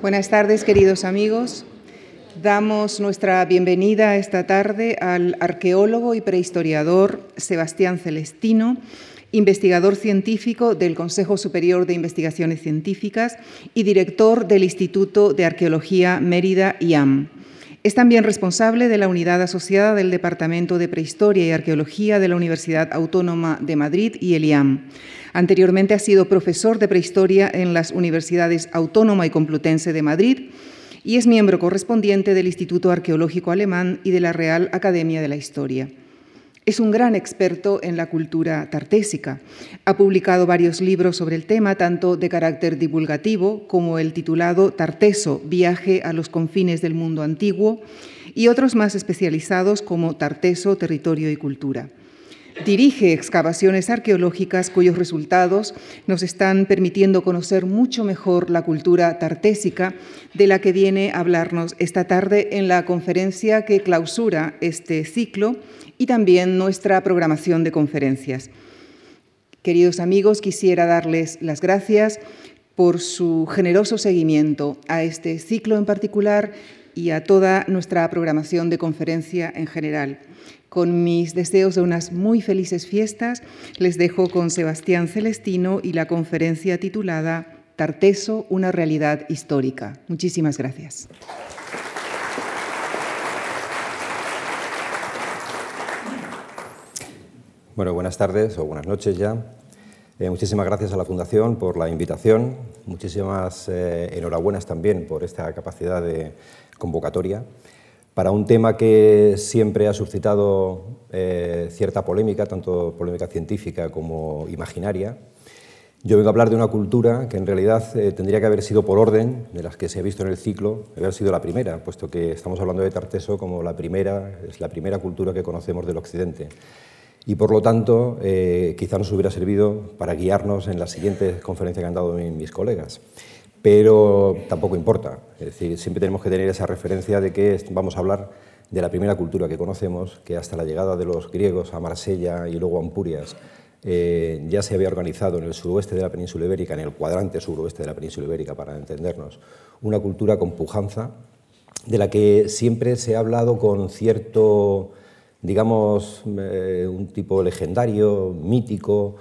Buenas tardes, queridos amigos. Damos nuestra bienvenida esta tarde al arqueólogo y prehistoriador Sebastián Celestino, investigador científico del Consejo Superior de Investigaciones Científicas y director del Instituto de Arqueología Mérida IAM. Es también responsable de la unidad asociada del Departamento de Prehistoria y Arqueología de la Universidad Autónoma de Madrid y el IAM. Anteriormente ha sido profesor de prehistoria en las Universidades Autónoma y Complutense de Madrid y es miembro correspondiente del Instituto Arqueológico Alemán y de la Real Academia de la Historia. Es un gran experto en la cultura tartésica. Ha publicado varios libros sobre el tema, tanto de carácter divulgativo como el titulado Tarteso, Viaje a los confines del mundo antiguo, y otros más especializados como Tarteso, Territorio y Cultura. Dirige excavaciones arqueológicas cuyos resultados nos están permitiendo conocer mucho mejor la cultura tartésica de la que viene a hablarnos esta tarde en la conferencia que clausura este ciclo y también nuestra programación de conferencias. Queridos amigos, quisiera darles las gracias por su generoso seguimiento a este ciclo en particular y a toda nuestra programación de conferencia en general. Con mis deseos de unas muy felices fiestas, les dejo con Sebastián Celestino y la conferencia titulada Tarteso, una realidad histórica. Muchísimas gracias. Bueno, buenas tardes o buenas noches ya. Eh, muchísimas gracias a la Fundación por la invitación. Muchísimas eh, enhorabuenas también por esta capacidad de convocatoria para un tema que siempre ha suscitado eh, cierta polémica, tanto polémica científica como imaginaria. Yo vengo a hablar de una cultura que en realidad tendría que haber sido por orden de las que se ha visto en el ciclo, haber sido la primera, puesto que estamos hablando de Tarteso como la primera, es la primera cultura que conocemos del Occidente. Y por lo tanto, eh, quizá nos hubiera servido para guiarnos en las siguientes conferencias que han dado mis colegas pero tampoco importa. Es decir, siempre tenemos que tener esa referencia de que vamos a hablar de la primera cultura que conocemos, que hasta la llegada de los griegos a Marsella y luego a Ampurias eh, ya se había organizado en el suroeste de la península ibérica, en el cuadrante suroeste de la península ibérica, para entendernos, una cultura con pujanza, de la que siempre se ha hablado con cierto, digamos, eh, un tipo legendario, mítico,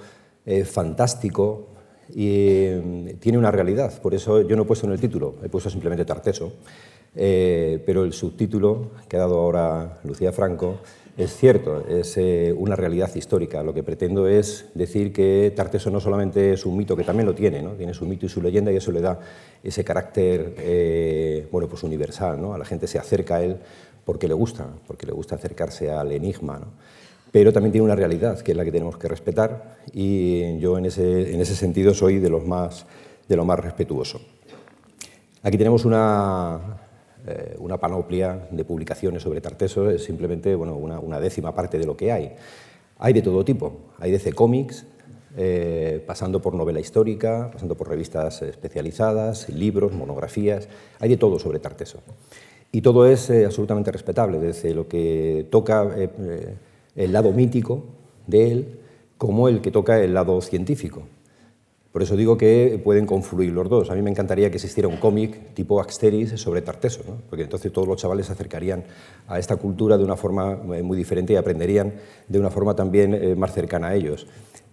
eh, fantástico, y mm, tiene una realidad. Por eso yo no he puesto en el título, he puesto simplemente Tarteso, eh, pero el subtítulo que ha dado ahora Lucía Franco es cierto, es una realidad histórica. Lo que pretendo es decir que Tarteso no solamente es un mito, que también lo tiene, ¿no? tiene su mito y su leyenda y eso le da ese carácter eh, bueno, pues universal. ¿no? A la gente se acerca a él porque le gusta, porque le gusta acercarse al enigma. ¿no? pero también tiene una realidad que es la que tenemos que respetar y yo en ese, en ese sentido soy de, los más, de lo más respetuoso. Aquí tenemos una, eh, una panoplia de publicaciones sobre Tarteso, es simplemente bueno, una, una, décima parte de lo que hay. Hay de todo tipo, hay de cómics, eh, pasando por novela histórica, pasando por revistas especializadas, libros, monografías, hay de todo sobre Tarteso. Y todo es eh, absolutamente respetable, desde lo que toca el lado mítico de él como el que toca el lado científico. Por eso digo que pueden confluir los dos. A mí me encantaría que existiera un cómic tipo Axteris sobre Tarteso, porque entonces todos los chavales se acercarían a esta cultura de una forma eh, muy diferente y aprenderían de una forma también eh, más cercana a ellos.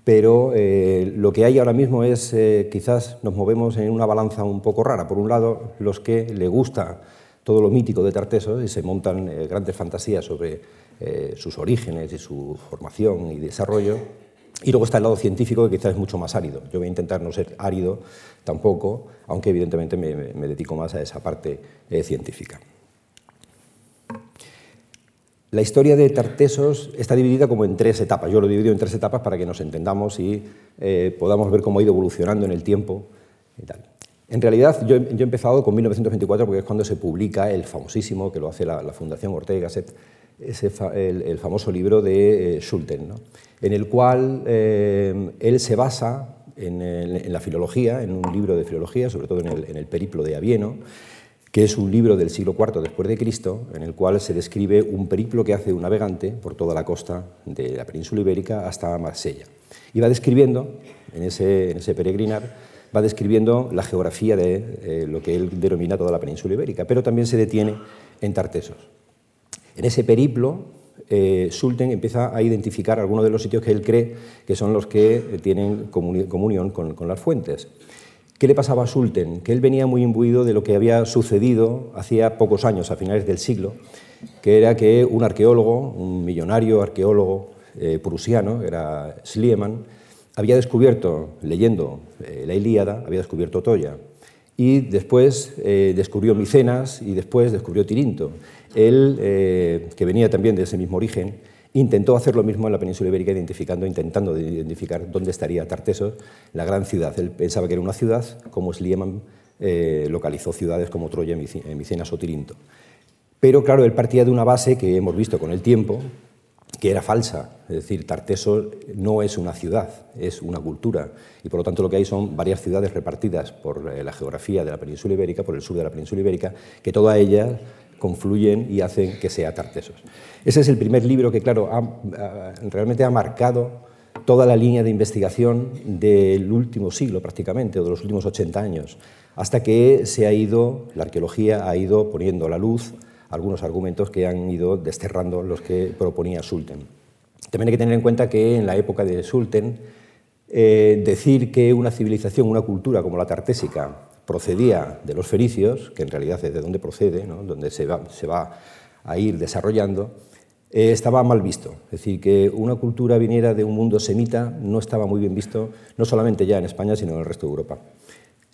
Pero eh, lo que hay ahora mismo es, quizás nos movemos en una balanza un poco rara. Por un lado, los que le gusta todo lo mítico de Tarteso y se montan grandes fantasías sobre eh, sus orígenes y su formación y desarrollo. Y luego está el lado científico, que quizás es mucho más árido. Yo voy a intentar no ser árido tampoco, aunque evidentemente me, dedico más a esa parte eh, científica. La historia de Tartesos está dividida como en tres etapas. Yo lo he dividido en tres etapas para que nos entendamos y eh, podamos ver cómo ha ido evolucionando en el tiempo. En realidad, yo, he empezado con 1924 porque es cuando se publica el famosísimo, que lo hace la, Fundación Ortega y el, famoso libro de eh, Schulten, en el cual eh, él se basa en, la filología, en un libro de filología, sobre todo en el, Periplo de Avieno, que es un libro del siglo IV después de Cristo, en el cual se describe un periplo que hace un navegante por toda la costa de la península ibérica hasta Marsella. Y va describiendo en ese, en ese peregrinar va describiendo la geografía de eh, lo que él denomina toda la península ibérica, pero también se detiene en Tartesos. En ese periplo, eh, Sulten empieza a identificar algunos de los sitios que él cree que son los que tienen comunión con, las fuentes. ¿Qué le pasaba a Sulten? Que él venía muy imbuido de lo que había sucedido hacía pocos años, a finales del siglo, que era que un arqueólogo, un millonario arqueólogo eh, prusiano, era Schliemann, había descubierto, leyendo eh, la Ilíada, había descubierto Troya. Y después eh, descubrió Micenas y después descubrió Tirinto. Él, que venía también de ese mismo origen, intentó hacer lo mismo en la península ibérica, identificando, intentando identificar dónde estaría Tartesos, la gran ciudad. Él pensaba que era una ciudad, como Schliemann localizó ciudades como Troya, Micenas o Tirinto. Pero claro, él partía de una base que hemos visto con el tiempo, que era falsa. Es decir, Tarteso no es una ciudad, es una cultura. Y por lo tanto lo que hay son varias ciudades repartidas por eh, la geografía de la península ibérica, por el sur de la península ibérica, que todas ellas confluyen y hacen que sea Tartesos. Ese es el primer libro que, claro, realmente ha marcado toda la línea de investigación del último siglo prácticamente, o de los últimos 80 años, hasta que se ha ido, la arqueología ha ido poniendo la luz algunos argumentos que han ido desterrando los que proponía Sulten. También hay que tener en cuenta que en la época de Sulten, eh, decir que una civilización, una cultura como la tartésica procedía de los fenicios, que en realidad es de donde procede, donde se va, se va, a ir desarrollando, eh, estaba mal visto. Es decir, que una cultura viniera de un mundo semita no estaba muy bien visto, no solamente ya en España, sino en el resto de Europa.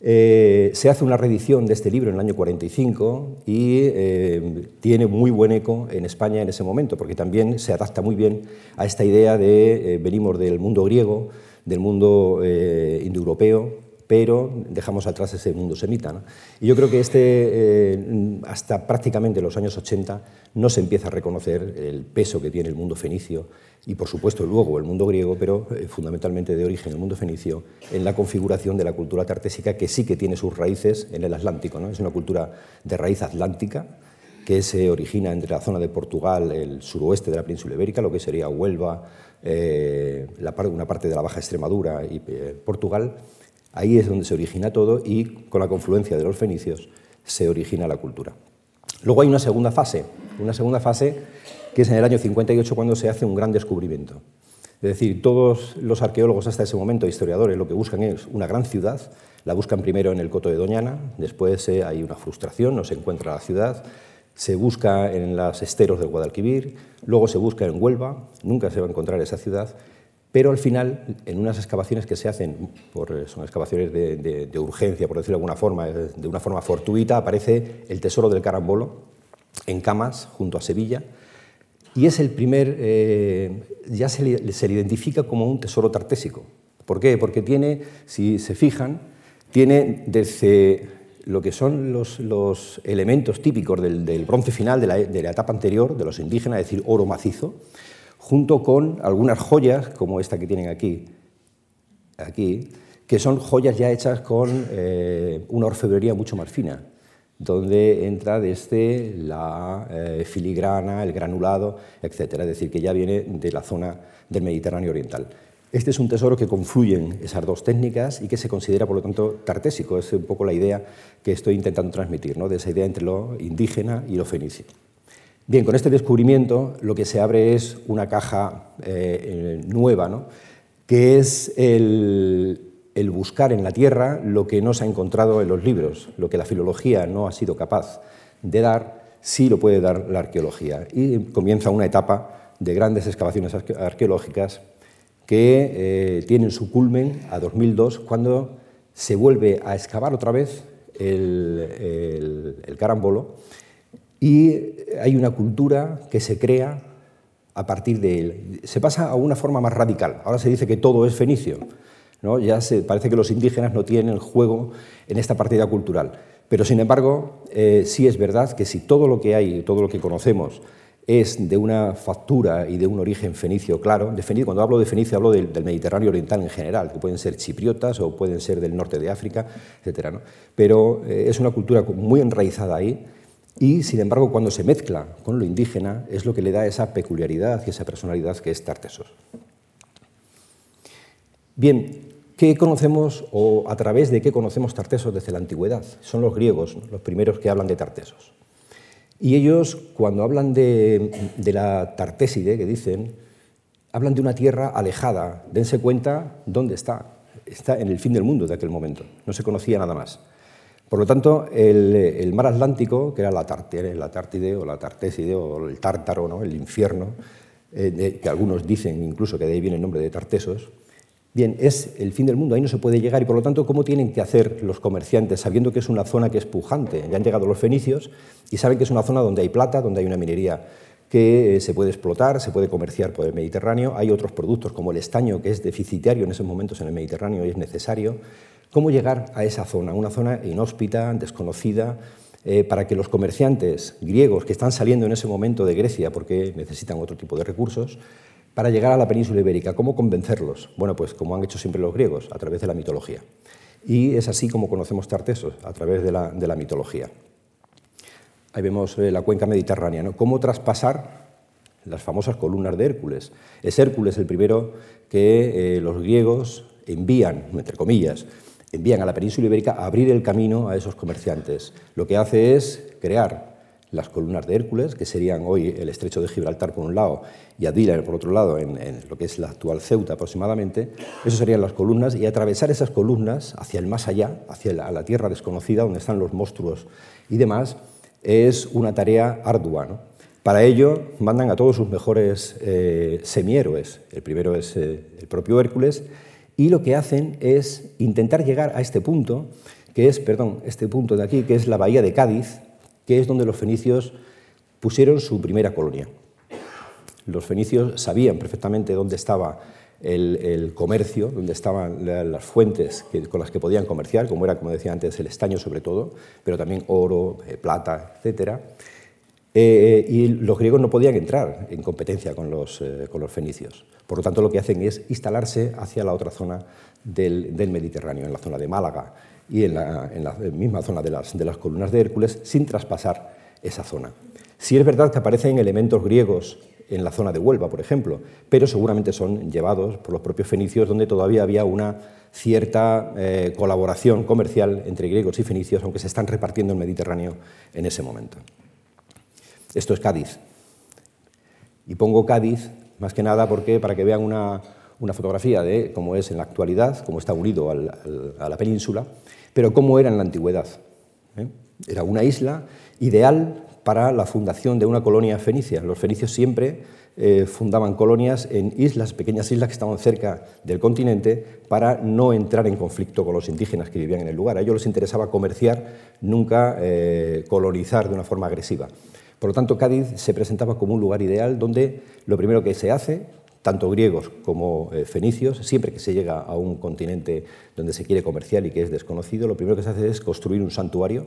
Eh, se hace una reedición de este libro en el año 45 y eh, tiene muy buen eco en España en ese momento, porque también se adapta muy bien a esta idea de eh, venimos del mundo griego, del mundo indoeuropeo, pero dejamos atrás ese mundo semita. Y yo creo que este, hasta prácticamente los años 80 no se empieza a reconocer el peso que tiene el mundo fenicio y por supuesto luego el mundo griego, pero eh, fundamentalmente de origen el mundo fenicio, en la configuración de la cultura tartésica que sí que tiene sus raíces en el Atlántico. ¿no? Es una cultura de raíz atlántica que se origina entre la zona de Portugal, el suroeste de la península ibérica, lo que sería Huelva, eh, una parte de la Baja Extremadura y eh, Portugal. Ahí es donde se origina todo y con la confluencia de los fenicios se origina la cultura. Luego hay una segunda fase, una segunda fase que es en el año 58 cuando se hace un gran descubrimiento. Es decir, todos los arqueólogos hasta ese momento, historiadores, lo que buscan es una gran ciudad, la buscan primero en el Coto de Doñana, después eh, hay una frustración, no se encuentra la ciudad, se busca en los esteros del Guadalquivir, luego se busca en Huelva, nunca se va a encontrar esa ciudad, pero al final, en unas excavaciones que se hacen, por, son excavaciones de, de urgencia, por decirlo de alguna forma, de una forma fortuita, aparece el tesoro del carambolo en camas junto a Sevilla, y es el primer, eh, ya se le, identifica como un tesoro tartésico. ¿Por qué? Porque tiene, si se fijan, tiene desde lo que son los, elementos típicos del, bronce final de la, de la, etapa anterior, de los indígenas, es decir, oro macizo, junto con algunas joyas, como esta que tienen aquí, aquí que son joyas ya hechas con eh, una orfebrería mucho más fina donde entra desde la eh, filigrana, el granulado, etc. Es decir, que ya viene de la zona del Mediterráneo Oriental. Este es un tesoro que confluyen esas dos técnicas y que se considera, por lo tanto, tartésico. Es un poco la idea que estoy intentando transmitir, ¿no? de esa idea entre lo indígena y lo fenicio. Bien, con este descubrimiento lo que se abre es una caja eh, nueva, ¿no? que es el, buscar en la tierra lo que no se ha encontrado en los libros, lo que la filología no ha sido capaz de dar, sí lo puede dar la arqueología. Y comienza una etapa de grandes excavaciones arqueológicas que eh, tienen su culmen a 2002, cuando se vuelve a excavar otra vez el carambolo y hay una cultura que se crea a partir de él. Se pasa a una forma más radical. Ahora se dice que todo es fenicio ya se, parece que los indígenas no tienen juego en esta partida cultural. Pero, sin embargo, eh, sí es verdad que si todo lo que hay, todo lo que conocemos, es de una factura y de un origen fenicio claro. De cuando hablo de fenicio hablo del, Mediterráneo oriental en general, que pueden ser chipriotas o pueden ser del norte de África, etc. Pero eh, es una cultura muy enraizada ahí y, sin embargo, cuando se mezcla con lo indígena es lo que le da esa peculiaridad y esa personalidad que es Tartesos. Bien, ¿Qué conocemos o a través de qué conocemos Tartesos desde la antigüedad? Son los griegos los primeros que hablan de Tartesos. Y ellos, cuando hablan de, de la Tartéside, que dicen, hablan de una tierra alejada. Dense cuenta dónde está. Está en el fin del mundo de aquel momento. No se conocía nada más. Por lo tanto, el, mar Atlántico, que era la, Tartide, la Tartide o la Tartéside o el Tártaro, ¿no? el infierno, eh, que algunos dicen incluso que de ahí viene el nombre de Tartesos, bien, es el fin del mundo, ahí no se puede llegar y por lo tanto, ¿cómo tienen que hacer los comerciantes sabiendo que es una zona que es pujante? Ya han llegado los fenicios y saben que es una zona donde hay plata, donde hay una minería que eh, se puede explotar, se puede comerciar por el Mediterráneo. Hay otros productos como el estaño, que es deficitario en esos momentos en el Mediterráneo y es necesario. ¿Cómo llegar a esa zona? Una zona inhóspita, desconocida, eh, para que los comerciantes griegos que están saliendo en ese momento de Grecia, porque necesitan otro tipo de recursos, para llegar a la península ibérica, ¿cómo convencerlos? Bueno, pues como han hecho siempre los griegos, a través de la mitología. Y es así como conocemos Tartesos, a través de la mitología. Ahí vemos eh, la cuenca mediterránea, ¿no? cómo traspasar las famosas columnas de Hércules. Es Hércules el primero que eh, los griegos envían, entre comillas, envían a la península ibérica a abrir el camino a esos comerciantes. Lo que hace es crear las columnas de Hércules, que serían hoy el estrecho de Gibraltar por un lado y Adila por otro lado, en, lo que es la actual Ceuta aproximadamente. Esas serían las columnas y atravesar esas columnas hacia el más allá, hacia la tierra desconocida, donde están los monstruos y demás, es una tarea ardua. Para ello mandan a todos sus mejores eh, semihéroes. El primero es eh, el propio Hércules y lo que hacen es intentar llegar a este punto, que es, perdón, este punto de aquí, que es la bahía de Cádiz, que es donde los fenicios pusieron su primera colonia. Los fenicios sabían perfectamente dónde estaba el, comercio, donde estaban las fuentes con las que podían comerciar, como era, como decía antes, el estaño sobre todo, pero también oro, eh, plata, etc. Eh, y los griegos no podían entrar en competencia con los, eh, con los, fenicios. Por lo tanto, lo que hacen es instalarse hacia la otra zona del, Mediterráneo, en la zona de Málaga y en la, misma zona de las, de columnas de Hércules, sin traspasar esa zona. Si es verdad que aparecen elementos griegos en la zona de Huelva, por ejemplo, pero seguramente son llevados por los propios fenicios, donde todavía había una cierta eh, colaboración comercial entre griegos y fenicios, aunque se están repartiendo el Mediterráneo en ese momento. Esto es Cádiz. Y pongo Cádiz más que nada porque para que vean una, fotografía de cómo es en la actualidad, cómo está unido a la península, pero cómo era en la antigüedad. ¿eh? Era una isla ideal para la fundación de una colonia fenicia. Los fenicios siempre eh, fundaban colonias en islas, pequeñas islas que estaban cerca del continente, para no entrar en conflicto con los indígenas que vivían en el lugar. A ellos les interesaba comerciar, nunca eh, colonizar de una forma agresiva. Por lo tanto, Cádiz se presentaba como un lugar ideal donde lo primero que se hace, tanto griegos como eh, fenicios, siempre que se llega a un continente donde se quiere comerciar y que es desconocido, lo primero que se hace es construir un santuario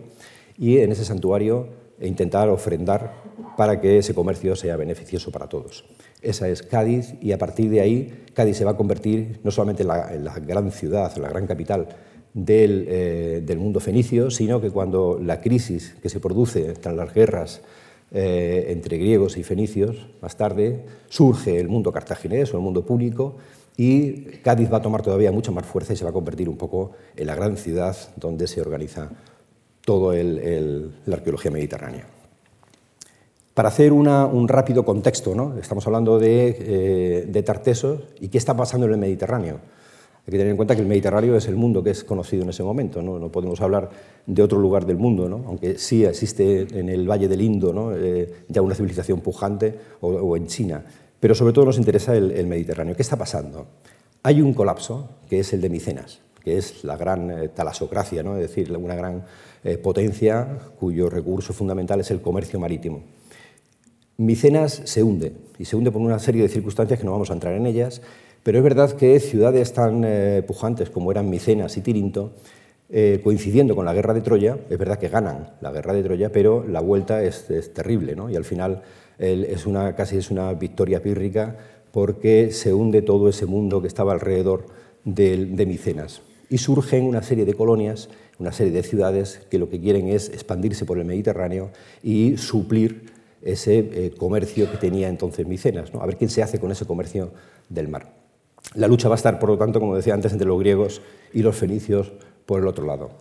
y en ese santuario intentar ofrendar para que ese comercio sea beneficioso para todos. Esa es Cádiz y a partir de ahí Cádiz se va a convertir no solamente en la, gran ciudad, en la gran capital eh, del, mundo fenicio, sino que cuando la crisis que se produce tras las guerras eh, entre griegos y fenicios, más tarde surge el mundo cartaginés o el mundo público y Cádiz va a tomar todavía mucha más fuerza y se va a convertir un poco en la gran ciudad donde se organiza toda la arqueología mediterránea. Para hacer un rápido contexto, ¿no? estamos hablando de, eh, de, Tartesos y qué está pasando en el Mediterráneo. Hay que tener en cuenta que el Mediterráneo es el mundo que es conocido en ese momento, no, podemos hablar de otro lugar del mundo, ¿no? aunque sí existe en el Valle del Indo ¿no? Eh, ya una civilización pujante o, en China, pero sobre todo nos interesa el, el Mediterráneo. ¿Qué está pasando? Hay un colapso, que es el de Micenas, que es la gran eh, talasocracia, ¿no? es decir, una gran eh, potencia cuyo recurso fundamental es el comercio marítimo. Micenas se hunde, y se hunde por una serie de circunstancias que no vamos a entrar en ellas, pero es verdad que ciudades tan eh, pujantes como eran Micenas y Tirinto, eh, coincidiendo con la guerra de Troya, es verdad que ganan la guerra de Troya, pero la vuelta es, terrible, ¿no? y al final es una, casi es una victoria pírrica porque se hunde todo ese mundo que estaba alrededor de, de Micenas. Y surgen una serie de colonias una serie de ciudades que lo que quieren es expandirse por el Mediterráneo y suplir ese eh, comercio que tenía entonces Micenas, ¿no? a ver quién se hace con ese comercio del mar. La lucha va a estar, por lo tanto, como decía antes, entre los griegos y los fenicios por el otro lado.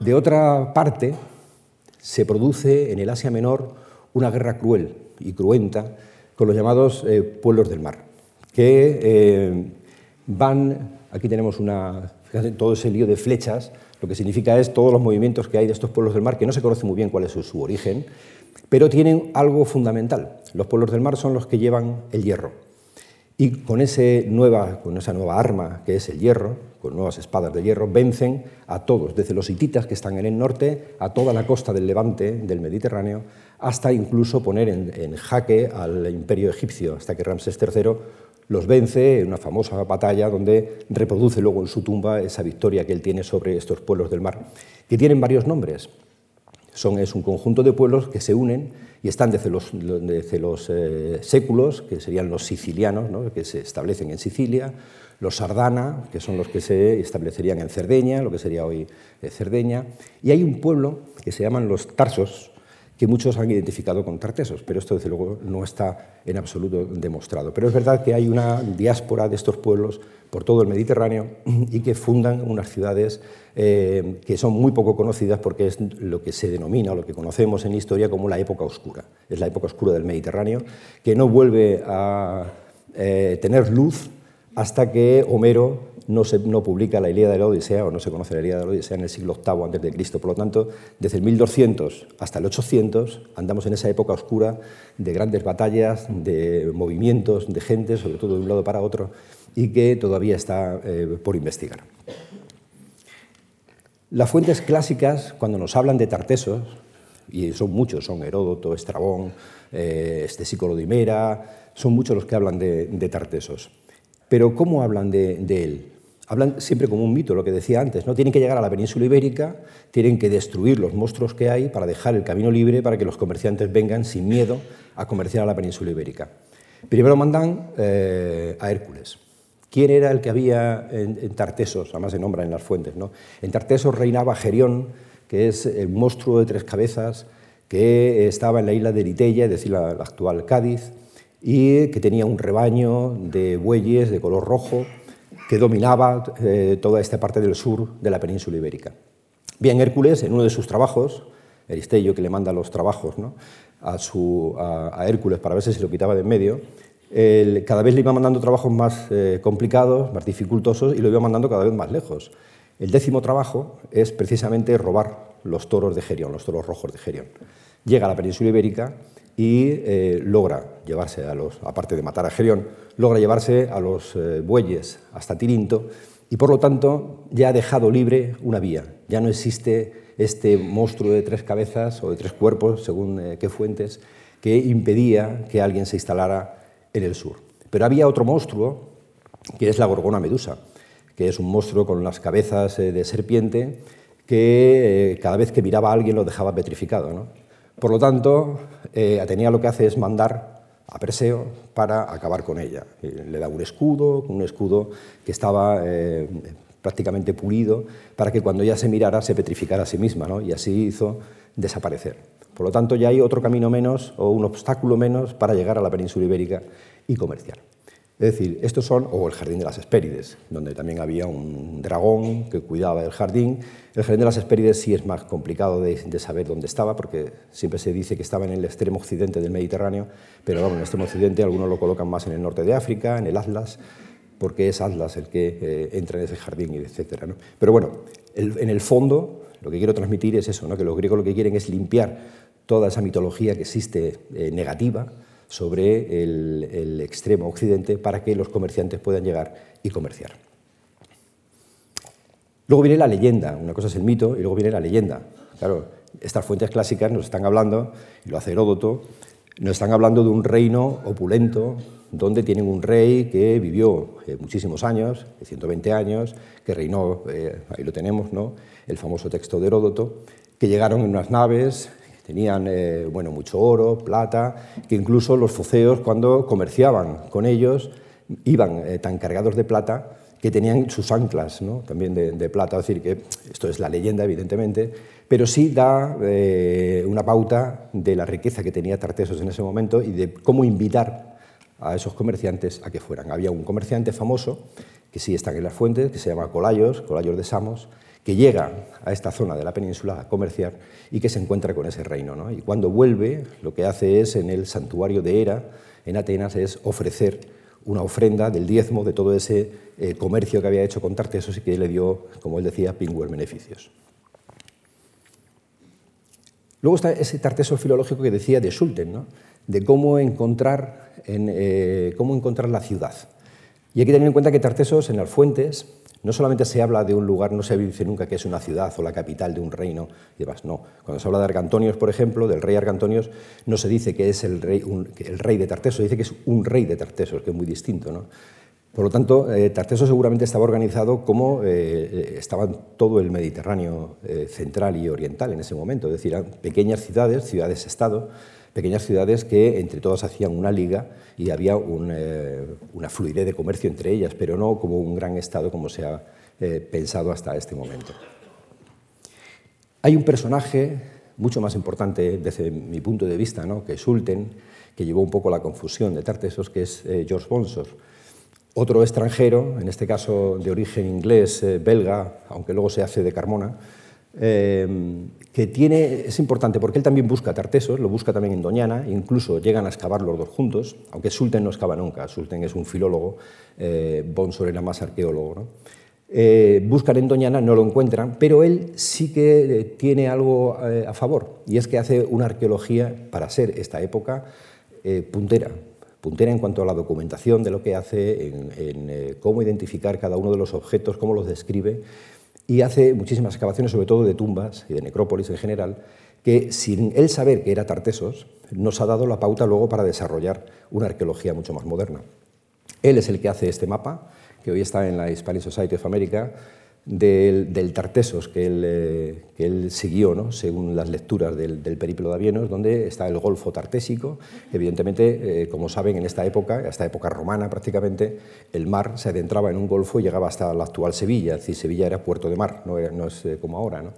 De otra parte, se produce en el Asia Menor una guerra cruel y cruenta con los llamados eh, pueblos del mar, que eh, van, aquí tenemos una, todo ese lío de flechas, lo que significa es todos los movimientos que hay de estos pueblos del mar, que no se conoce muy bien cuál es su origen, pero tienen algo fundamental. Los pueblos del mar son los que llevan el hierro. Y con, ese nueva, con esa nueva arma que es el hierro, con nuevas espadas de hierro, vencen a todos, desde los hititas que están en el norte, a toda la costa del levante, del Mediterráneo, hasta incluso poner en, jaque al imperio egipcio, hasta que Ramsés III los vence en una famosa batalla donde reproduce luego en su tumba esa victoria que él tiene sobre estos pueblos del mar, que tienen varios nombres. Son, es un conjunto de pueblos que se unen y están desde los, los eh, séculos, que serían los sicilianos, que se establecen en Sicilia, los sardana, que son los que se establecerían en Cerdeña, lo que sería hoy eh, Cerdeña, y hay un pueblo que se llaman los tarsos, que muchos han identificado con tartesos, pero esto desde luego no está en absoluto demostrado. Pero es verdad que hay una diáspora de estos pueblos por todo el Mediterráneo y que fundan unas ciudades eh, que son muy poco conocidas porque es lo que se denomina, lo que conocemos en historia como la época oscura. Es la época oscura del Mediterráneo, que no vuelve a eh, tener luz hasta que Homero no, se, no publica la Ilíada de la Odisea, o no se conoce la Ilíada de la Odisea en el siglo VIII antes de Cristo. Por lo tanto, desde el 1200 hasta el 800 andamos en esa época oscura de grandes batallas, de movimientos de gente, sobre todo de un lado para otro, y que todavía está eh, por investigar. Las fuentes clásicas, cuando nos hablan de Tartesos, y son muchos, son Heródoto, Estrabón, eh, Estesícolo de Himera, son muchos los que hablan de, Tartesos. Pero ¿cómo hablan de, de él? Hablan siempre como un mito, lo que decía antes, ¿no? Tienen que llegar a la península ibérica, tienen que destruir los monstruos que hay para dejar el camino libre para que los comerciantes vengan sin miedo a comerciar a la península ibérica. Primero mandan eh, a Hércules. ¿Quién era el que había en, Tartesos? Además se nombra en las fuentes. ¿no? En Tartesos reinaba Gerión, que es el monstruo de tres cabezas que estaba en la isla de Eritella, es decir, la actual Cádiz, y que tenía un rebaño de bueyes de color rojo que dominaba eh, toda esta parte del sur de la península ibérica. Bien, Hércules, en uno de sus trabajos, Eristello, que le manda los trabajos a, Hércules para ver si se lo quitaba de en medio, cada vez le iba mandando trabajos más eh, complicados, más dificultosos, y lo iba mandando cada vez más lejos. El décimo trabajo es precisamente robar los toros de Gerión, los toros rojos de Gerión. Llega a la península ibérica y eh, logra llevarse a los, aparte de matar a Gerión, logra llevarse a los eh, bueyes hasta Tirinto y por lo tanto ya ha dejado libre una vía. Ya no existe este monstruo de tres cabezas o de tres cuerpos, según eh, qué fuentes, que impedía que alguien se instalara en el sur. Pero había otro monstruo, que es la gorgona medusa, que es un monstruo con las cabezas de serpiente que cada vez que miraba a alguien lo dejaba petrificado. ¿no? Por lo tanto, eh, Atenea lo que hace es mandar a Perseo para acabar con ella. Eh, le da un escudo, un escudo que estaba eh, prácticamente pulido, para que cuando ella se mirara se petrificara a sí misma, y así hizo desaparecer. Por lo tanto, ya hay otro camino menos o un obstáculo menos para llegar a la península ibérica y comerciar. Es decir, estos son, o el jardín de las Hespérides, donde también había un dragón que cuidaba del jardín. El jardín de las Hespérides sí es más complicado de, saber dónde estaba, porque siempre se dice que estaba en el extremo occidente del Mediterráneo, pero en el extremo occidente algunos lo colocan más en el norte de África, en el Atlas, porque es Atlas el que eh, entra en ese jardín, etc. Pero bueno, en el fondo lo que quiero transmitir es eso, ¿no? que los griegos lo que quieren es limpiar toda esa mitología que existe eh, negativa, sobre el, extremo occidente para que los comerciantes puedan llegar y comerciar. Luego viene la leyenda, una cosa es el mito y luego viene la leyenda. Claro, estas fuentes clásicas nos están hablando, y lo hace Heródoto, nos están hablando de un reino opulento, donde tienen un rey que vivió eh, muchísimos años, 120 años, que reinó, eh, ahí lo tenemos, ¿no? el famoso texto de Heródoto, que llegaron en unas naves Tenían eh, bueno, mucho oro, plata, que incluso los foceos cuando comerciaban con ellos iban eh, tan cargados de plata que tenían sus anclas ¿no? también de, plata. Es decir, que esto es la leyenda, evidentemente, pero sí da eh, una pauta de la riqueza que tenía Tartesos en ese momento y de cómo invitar a esos comerciantes a que fueran. Había un comerciante famoso, que sí está en las fuentes, que se llama Colayos, Colayos de Samos, que llega a esta zona de la península a comerciar y que se encuentra con ese reino. Y cuando vuelve, lo que hace es, en el santuario de Hera, en Atenas, es ofrecer una ofrenda del diezmo de todo ese eh, comercio que había hecho con Tartesos y que le dio, como él decía, pingües beneficios. Luego está ese Tarteso filológico que decía de Sulten, de cómo encontrar, eh, cómo encontrar la ciudad. Y hay que tener en cuenta que Tartesos en las fuentes no solamente se habla de un lugar, no se dice nunca que es una ciudad o la capital de un reino y demás, no. Cuando se habla de Argantonios, por ejemplo, del rey Argantonios, no se dice que es el rey, el rey de Tartesos, se dice que es un rey de Tartesos, que es muy distinto. ¿no? Por lo tanto, eh, Tartesos seguramente estaba organizado como eh, eh, estaba todo el Mediterráneo central y oriental en ese momento, es decir, eran pequeñas ciudades, ciudades-estado, pequeñas ciudades que entre todas hacían una liga y había eh, una fluidez de comercio entre ellas, pero no como un gran Estado como se ha eh, pensado hasta este momento. Hay un personaje mucho más importante desde mi punto de vista, ¿no? que es que llevó un poco la confusión de Tartesos, que es eh, George Bonsor. Otro extranjero, en este caso de origen inglés, belga, aunque luego se hace de Carmona, eh, que tiene, es importante porque él también busca Tartesos, lo busca también en Doñana, incluso llegan a excavar los dos juntos, aunque Sulten no excava nunca, Sulten es un filólogo, eh, Bonsor era más arqueólogo. Eh, buscan en Doñana, no lo encuentran, pero él sí que eh, tiene algo a favor, y es que hace una arqueología, para ser esta época, puntera, puntera en cuanto a la documentación de lo que hace, en cómo identificar cada uno de los objetos, cómo los describe, y hace muchísimas excavaciones, sobre todo de tumbas y de necrópolis en general, que sin él saber que era Tartesos, nos ha dado la pauta luego para desarrollar una arqueología mucho más moderna. Él es el que hace este mapa, que hoy está en la Hispanic Society of America, del, Tartesos que él, eh, que él siguió, ¿no? según las lecturas del, periplo de Avienos, donde está el Golfo Tartésico. Evidentemente, eh, como saben, en esta época, esta época romana prácticamente, el mar se adentraba en un golfo y llegaba hasta la actual Sevilla, es decir, Sevilla era puerto de mar, no, no es eh, como ahora. ¿no?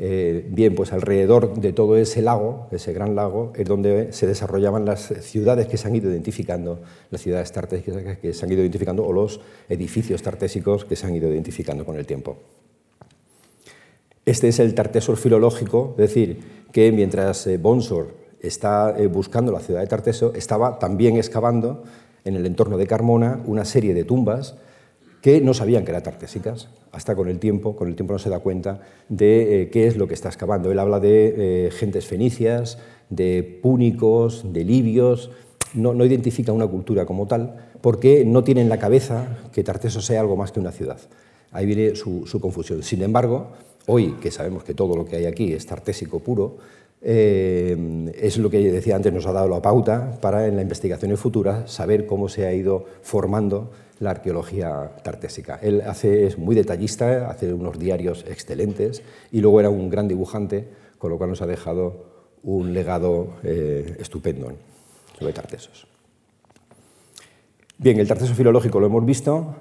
Eh, bien, pues alrededor de todo ese lago, ese gran lago, es donde se desarrollaban las ciudades que se han ido identificando, las ciudades tartésicas que se han ido identificando o los edificios tartésicos que se han ido identificando con el tiempo. Este es el Tartesor filológico, es decir, que mientras eh, Bonsor está eh, buscando la ciudad de Tarteso, estaba también excavando en el entorno de Carmona una serie de tumbas que no sabían que eran tartésicas, hasta con el tiempo, con el tiempo no se da cuenta de eh, qué es lo que está excavando. Él habla de eh, gentes fenicias, de púnicos, de libios, no, identifica una cultura como tal, porque no tiene en la cabeza que Tarteso sea algo más que una ciudad. Ahí viene su, confusión. Sin embargo, hoy que sabemos que todo lo que hay aquí es tartésico puro, eh, es lo que decía antes, nos ha dado la pauta para en la investigación futura saber cómo se ha ido formando la arqueología tartésica. Él hace, es muy detallista, hace unos diarios excelentes y luego era un gran dibujante, con lo cual nos ha dejado un legado eh, estupendo sobre Tartesos. Bien, el Tarteso filológico lo hemos visto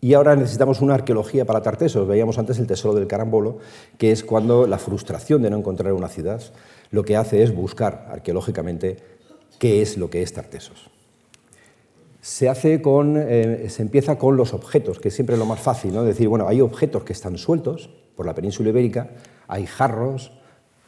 y ahora necesitamos una arqueología para Tartesos. Veíamos antes el tesoro del carambolo, que es cuando la frustración de no encontrar una ciudad lo que hace es buscar arqueológicamente qué es lo que es Tartesos se, hace con, eh, se empieza con los objetos, que es siempre lo más fácil, ¿no? decir, bueno, hay objetos que están sueltos por la península ibérica, hay jarros,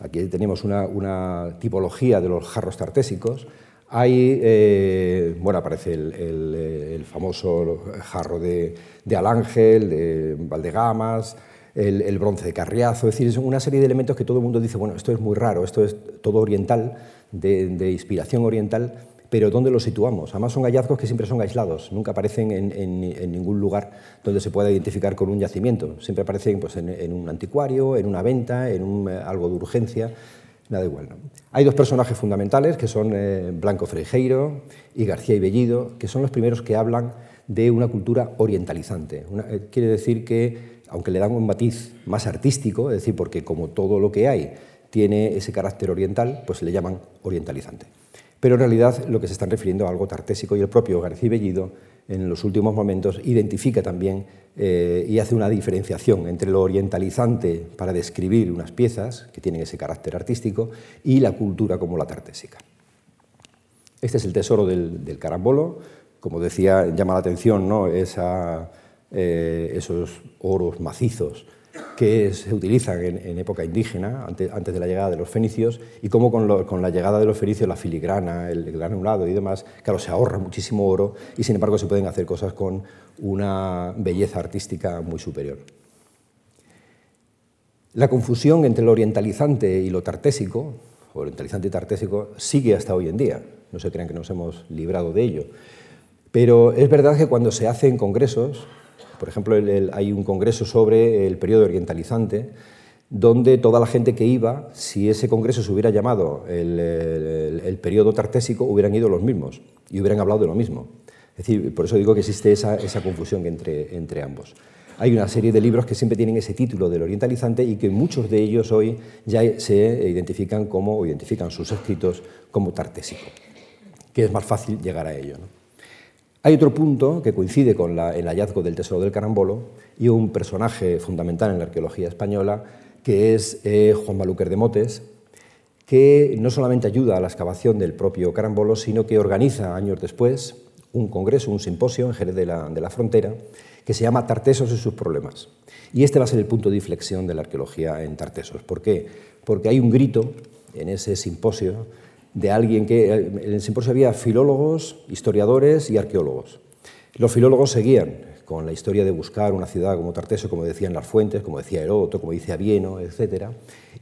aquí tenemos una, tipología de los jarros tartésicos, hay, eh, bueno, aparece el, famoso jarro de, de, Alángel, de Valdegamas, el, bronce de Carriazo, es decir, es una serie de elementos que todo el mundo dice, bueno, esto es muy raro, esto es todo oriental, de inspiración oriental, pero ¿dónde los situamos? Además son hallazgos que siempre son aislados, nunca aparecen en, ningún lugar donde se pueda identificar con un yacimiento, siempre aparecen pues, en, un anticuario, en una venta, en eh, algo de urgencia, nada igual. Hay dos personajes fundamentales que son eh, Blanco Freijeiro y García y Bellido, que son los primeros que hablan de una cultura orientalizante. Eh, quiere decir que, aunque le dan un matiz más artístico, es decir, porque como todo lo que hay tiene ese carácter oriental, pues le llaman orientalizante pero en realidad lo que se están refiriendo a algo tartésico y el propio García Bellido en los últimos momentos identifica también eh, y hace una diferenciación entre lo orientalizante para describir unas piezas que tienen ese carácter artístico y la cultura como la tartésica. Este es el tesoro del, carambolo. Como decía, llama la atención ¿no? Eh, esos oros macizos que se utilizan en, época indígena, antes, de la llegada de los fenicios, y cómo con, la llegada de los fenicios la filigrana, el granulado y demás, claro, se ahorra muchísimo oro y sin embargo se pueden hacer cosas con una belleza artística muy superior. La confusión entre lo orientalizante y lo tartésico, orientalizante y tartésico, sigue hasta hoy en día. No se crean que nos hemos librado de ello. Pero es verdad que cuando se hacen congresos, por ejemplo, hay un congreso sobre el periodo orientalizante, donde toda la gente que iba, si ese congreso se hubiera llamado el, periodo tartésico, hubieran ido los mismos y hubieran hablado de lo mismo. Es decir, por eso digo que existe esa, confusión entre, entre ambos. Hay una serie de libros que siempre tienen ese título del orientalizante y que muchos de ellos hoy ya se identifican como, o identifican sus escritos como tartésico, que es más fácil llegar a ello. Hay otro punto que coincide con el hallazgo del tesoro del carambolo y un personaje fundamental en la arqueología española, que es eh, Juan Maluquer de Motes, que no solamente ayuda a la excavación del propio carambolo, sino que organiza años después un congreso, un simposio en Jerez de la, de la Frontera, que se llama Tartesos y sus problemas. Y este va a ser el punto de inflexión de la arqueología en Tartesos. ¿Por qué? Porque hay un grito en ese simposio de alguien que en el simposio había filólogos, historiadores y arqueólogos. Los filólogos seguían con la historia de buscar una ciudad como Tarteso, como decían las fuentes, como decía Heródoto, como dice Avieno, etc.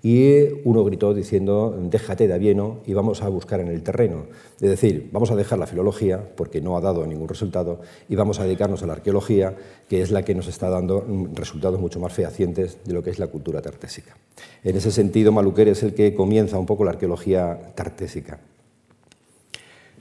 Y uno gritó diciendo, déjate de Avieno y vamos a buscar en el terreno. Es decir, vamos a dejar la filología, porque no ha dado ningún resultado, y vamos a dedicarnos a la arqueología, que es la que nos está dando resultados mucho más fehacientes de lo que es la cultura tartésica. En ese sentido, Maluquer es el que comienza un poco la arqueología tartésica.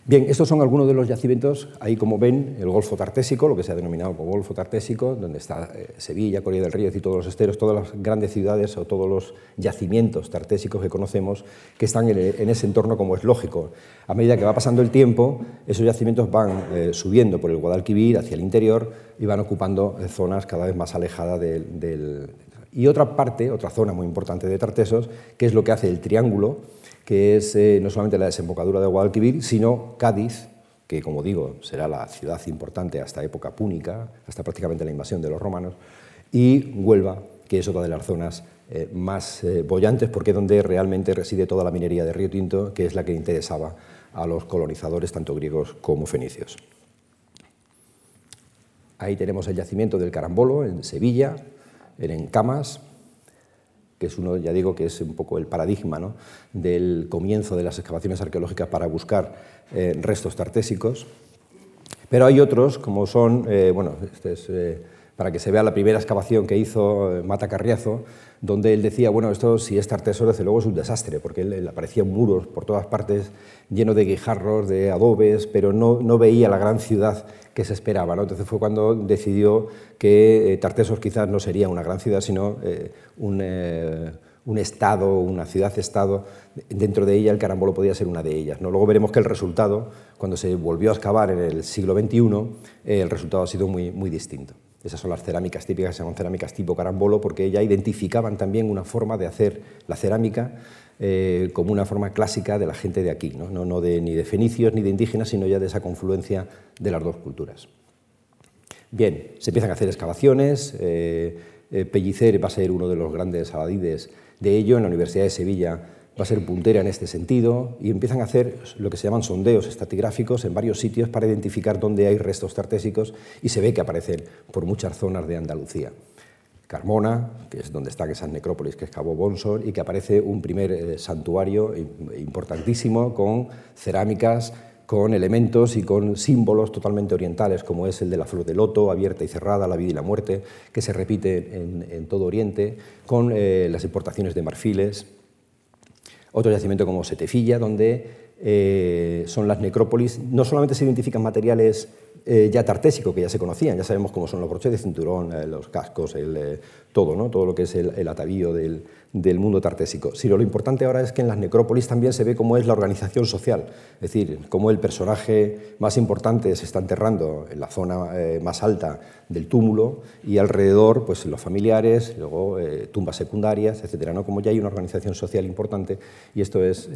Bien, estos son algunos de los yacimientos, ahí como ven, el Golfo Tartésico, lo que se ha denominado como Golfo Tartésico, donde está eh, Sevilla, Coria del Río y todos los esteros, todas las grandes ciudades o todos los yacimientos tartésicos que conocemos que están en, ese entorno como es lógico. A medida que va pasando el tiempo, esos yacimientos van eh, subiendo por el Guadalquivir hacia el interior y van ocupando eh, zonas cada vez más alejadas del... Y otra parte, otra zona muy importante de Tartesos, que es lo que hace el triángulo, que es eh, no solamente la desembocadura de Guadalquivir, sino Cádiz, que como digo será la ciudad importante hasta época púnica, hasta prácticamente la invasión de los romanos, y Huelva, que es otra de las zonas eh, más eh, bollantes porque es donde realmente reside toda la minería de Río Tinto, que es la que interesaba a los colonizadores, tanto griegos como fenicios. Ahí tenemos el yacimiento del Carambolo, en Sevilla, en Encamas, que es uno, ya digo, que es un poco el paradigma del comienzo de las excavaciones arqueológicas para buscar eh, restos tartésicos. Pero hay otros, como son, eh, bueno, este es eh, para que se vea la primera excavación que hizo Mata Carriazo, donde él decía, bueno, esto si es tarteso, desde luego es un desastre, porque él, aparecían muros por todas partes, llenos de guijarros, de adobes, pero no, no veía la gran ciudad que se esperaba. Entonces fue cuando decidió que eh, quizás no sería una gran ciudad, sino eh, un, eh, un, estado, una ciudad-estado. Dentro de ella el carambolo podía ser una de ellas. ¿no? Luego veremos que el resultado, cuando se volvió a excavar en el siglo XXI, el resultado ha sido muy, muy distinto. Esas son las cerámicas típicas, llaman cerámicas tipo carambolo, porque ya identificaban también una forma de hacer la cerámica eh, como una forma clásica de la gente de aquí, ¿no? No, de, ni de fenicios ni de indígenas, sino ya de esa confluencia de las dos culturas. Bien, se empiezan a hacer excavaciones, eh, eh, Pellicer va a ser uno de los grandes aladides de ello, en la Universidad de Sevilla va a ser puntera en este sentido y empiezan a hacer lo que se llaman sondeos estratigráficos en varios sitios para identificar dónde hay restos tartésicos y se ve que aparecen por muchas zonas de Andalucía. Carmona, que es donde están esas necrópolis que excavó Bonsor y que aparece un primer eh, santuario importantísimo con cerámicas, con elementos y con símbolos totalmente orientales, como es el de la flor de loto, abierta y cerrada, la vida y la muerte, que se repite en, todo Oriente, con eh, las importaciones de marfiles, otro yacimiento como Setefilla, donde eh, son las necrópolis, no solamente se identifican materiales eh, ya tartésicos que ya se conocían, ya sabemos cómo son los broches de cinturón, eh, los cascos, el, todo, todo lo que es el, atavío del, del, mundo tartésico, sino lo importante ahora es que en las necrópolis también se ve cómo es la organización social, es decir, cómo el personaje más importante se está enterrando en la zona más alta del túmulo y alrededor pues, los familiares, luego tumbas secundarias, etc. ¿no? Como ya hay una organización social importante y esto es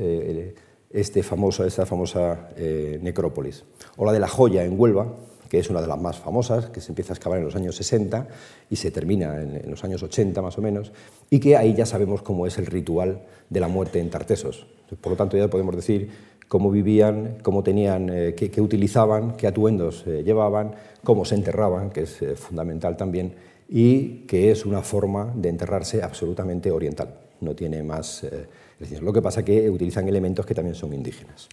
esta famosa eh, necrópolis. O la de la joya en Huelva, que es una de las más famosas, que se empieza a excavar en los años 60 y se termina en, los años 80 más o menos, y que ahí ya sabemos cómo es el ritual de la muerte en Tartesos. Por lo tanto, ya podemos decir cómo vivían, cómo tenían, eh, qué, utilizaban, qué atuendos eh, llevaban, cómo se enterraban, que es fundamental también, y que es una forma de enterrarse absolutamente oriental. No tiene más lo que pasa es que utilizan elementos que también son indígenas.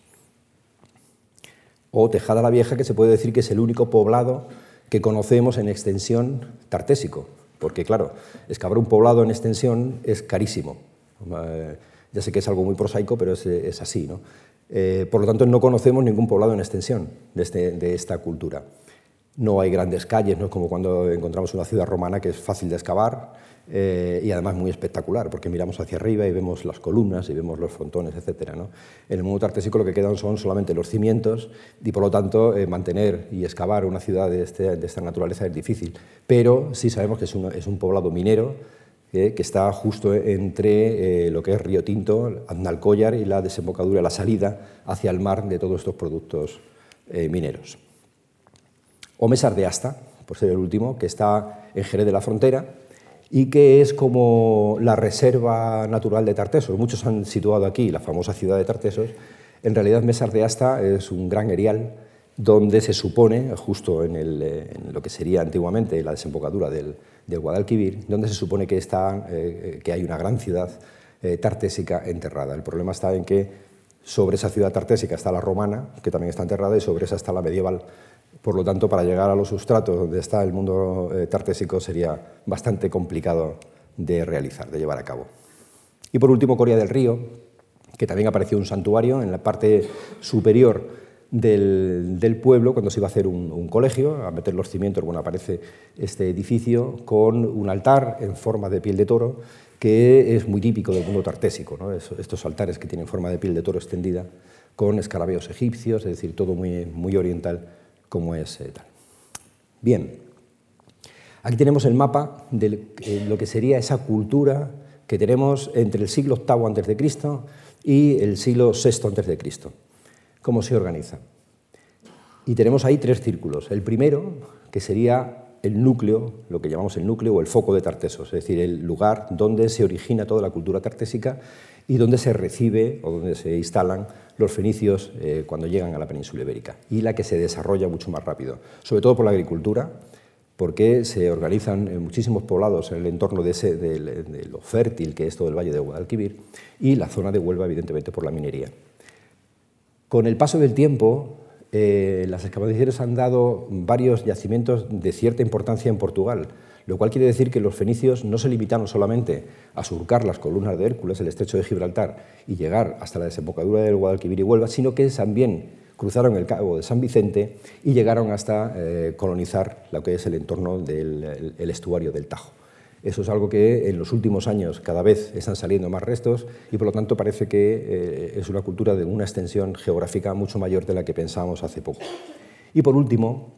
O Tejada la Vieja, que se puede decir que es el único poblado que conocemos en extensión tartésico, porque claro, excavar un poblado en extensión es carísimo. Eh, ya sé que es algo muy prosaico, pero es, así. ¿no? Eh, por lo tanto, no conocemos ningún poblado en extensión de, este, de esta cultura. No hay grandes calles, no es como cuando encontramos una ciudad romana que es fácil de excavar eh, y además muy espectacular, porque miramos hacia arriba y vemos las columnas y vemos los frontones, etc. ¿no? En el mundo tartésico lo que quedan son solamente los cimientos y por lo tanto eh, mantener y excavar una ciudad de, este, de, esta naturaleza es difícil, pero sí sabemos que es un, es un poblado minero eh, que está justo entre lo que es Río Tinto, Andalcollar y la desembocadura, la salida hacia el mar de todos estos productos mineros. O Mesar de por ser el último, que está en Jerez de la Frontera, y que es como la reserva natural de Tartesos. Muchos han situado aquí la famosa ciudad de Tartesos. En realidad, Mesar de Asta es un gran erial donde se supone, justo en, lo que sería antiguamente la desembocadura del, Guadalquivir, donde se supone que, está, eh, que hay una gran ciudad eh, tartésica enterrada. El problema está en que sobre esa ciudad tartésica está la romana, que también está enterrada, y sobre esa está la medieval, por lo tanto, para llegar a los sustratos donde está el mundo eh, tartésico sería bastante complicado de realizar, de llevar a cabo. Y por último, Coria del Río, que también apareció un santuario en la parte superior del, pueblo, cuando se iba a hacer un, colegio, a meter los cimientos, bueno, aparece este edificio con un altar en forma de piel de toro, que es muy típico del mundo tartésico, estos altares que tienen forma de piel de toro extendida, con escarabeos egipcios, es decir, todo muy, muy oriental como es eh, tal. Bien, aquí tenemos el mapa de eh, lo que sería esa cultura que tenemos entre el siglo VIII a.C. y el siglo VI a.C. ¿Cómo se organiza? Y tenemos ahí tres círculos. El primero, que sería el núcleo, lo que llamamos el núcleo o el foco de Tartesos, es decir, el lugar donde se origina toda la cultura tartésica y donde se recibe o donde se instalan los fenicios eh, cuando llegan a la península ibérica y la que se desarrolla mucho más rápido, sobre todo por la agricultura, porque se organizan muchísimos poblados en el entorno de, ese, lo fértil que es todo el valle de Guadalquivir y la zona de Huelva, evidentemente, por la minería. Con el paso del tiempo, eh, las excavaciones han dado varios yacimientos de cierta importancia en Portugal, lo cual quiere decir que los fenicios no se limitaron solamente a surcar las columnas de Hércules, el estrecho de Gibraltar, y llegar hasta la desembocadura del Guadalquivir y Huelva, sino que también cruzaron el cabo de San Vicente y llegaron hasta eh, colonizar lo que es el entorno del estuario del Tajo. Eso es algo que en los últimos años cada vez están saliendo más restos y por lo tanto parece que eh, es una cultura de una extensión geográfica mucho mayor de la que pensábamos hace poco. Y por último,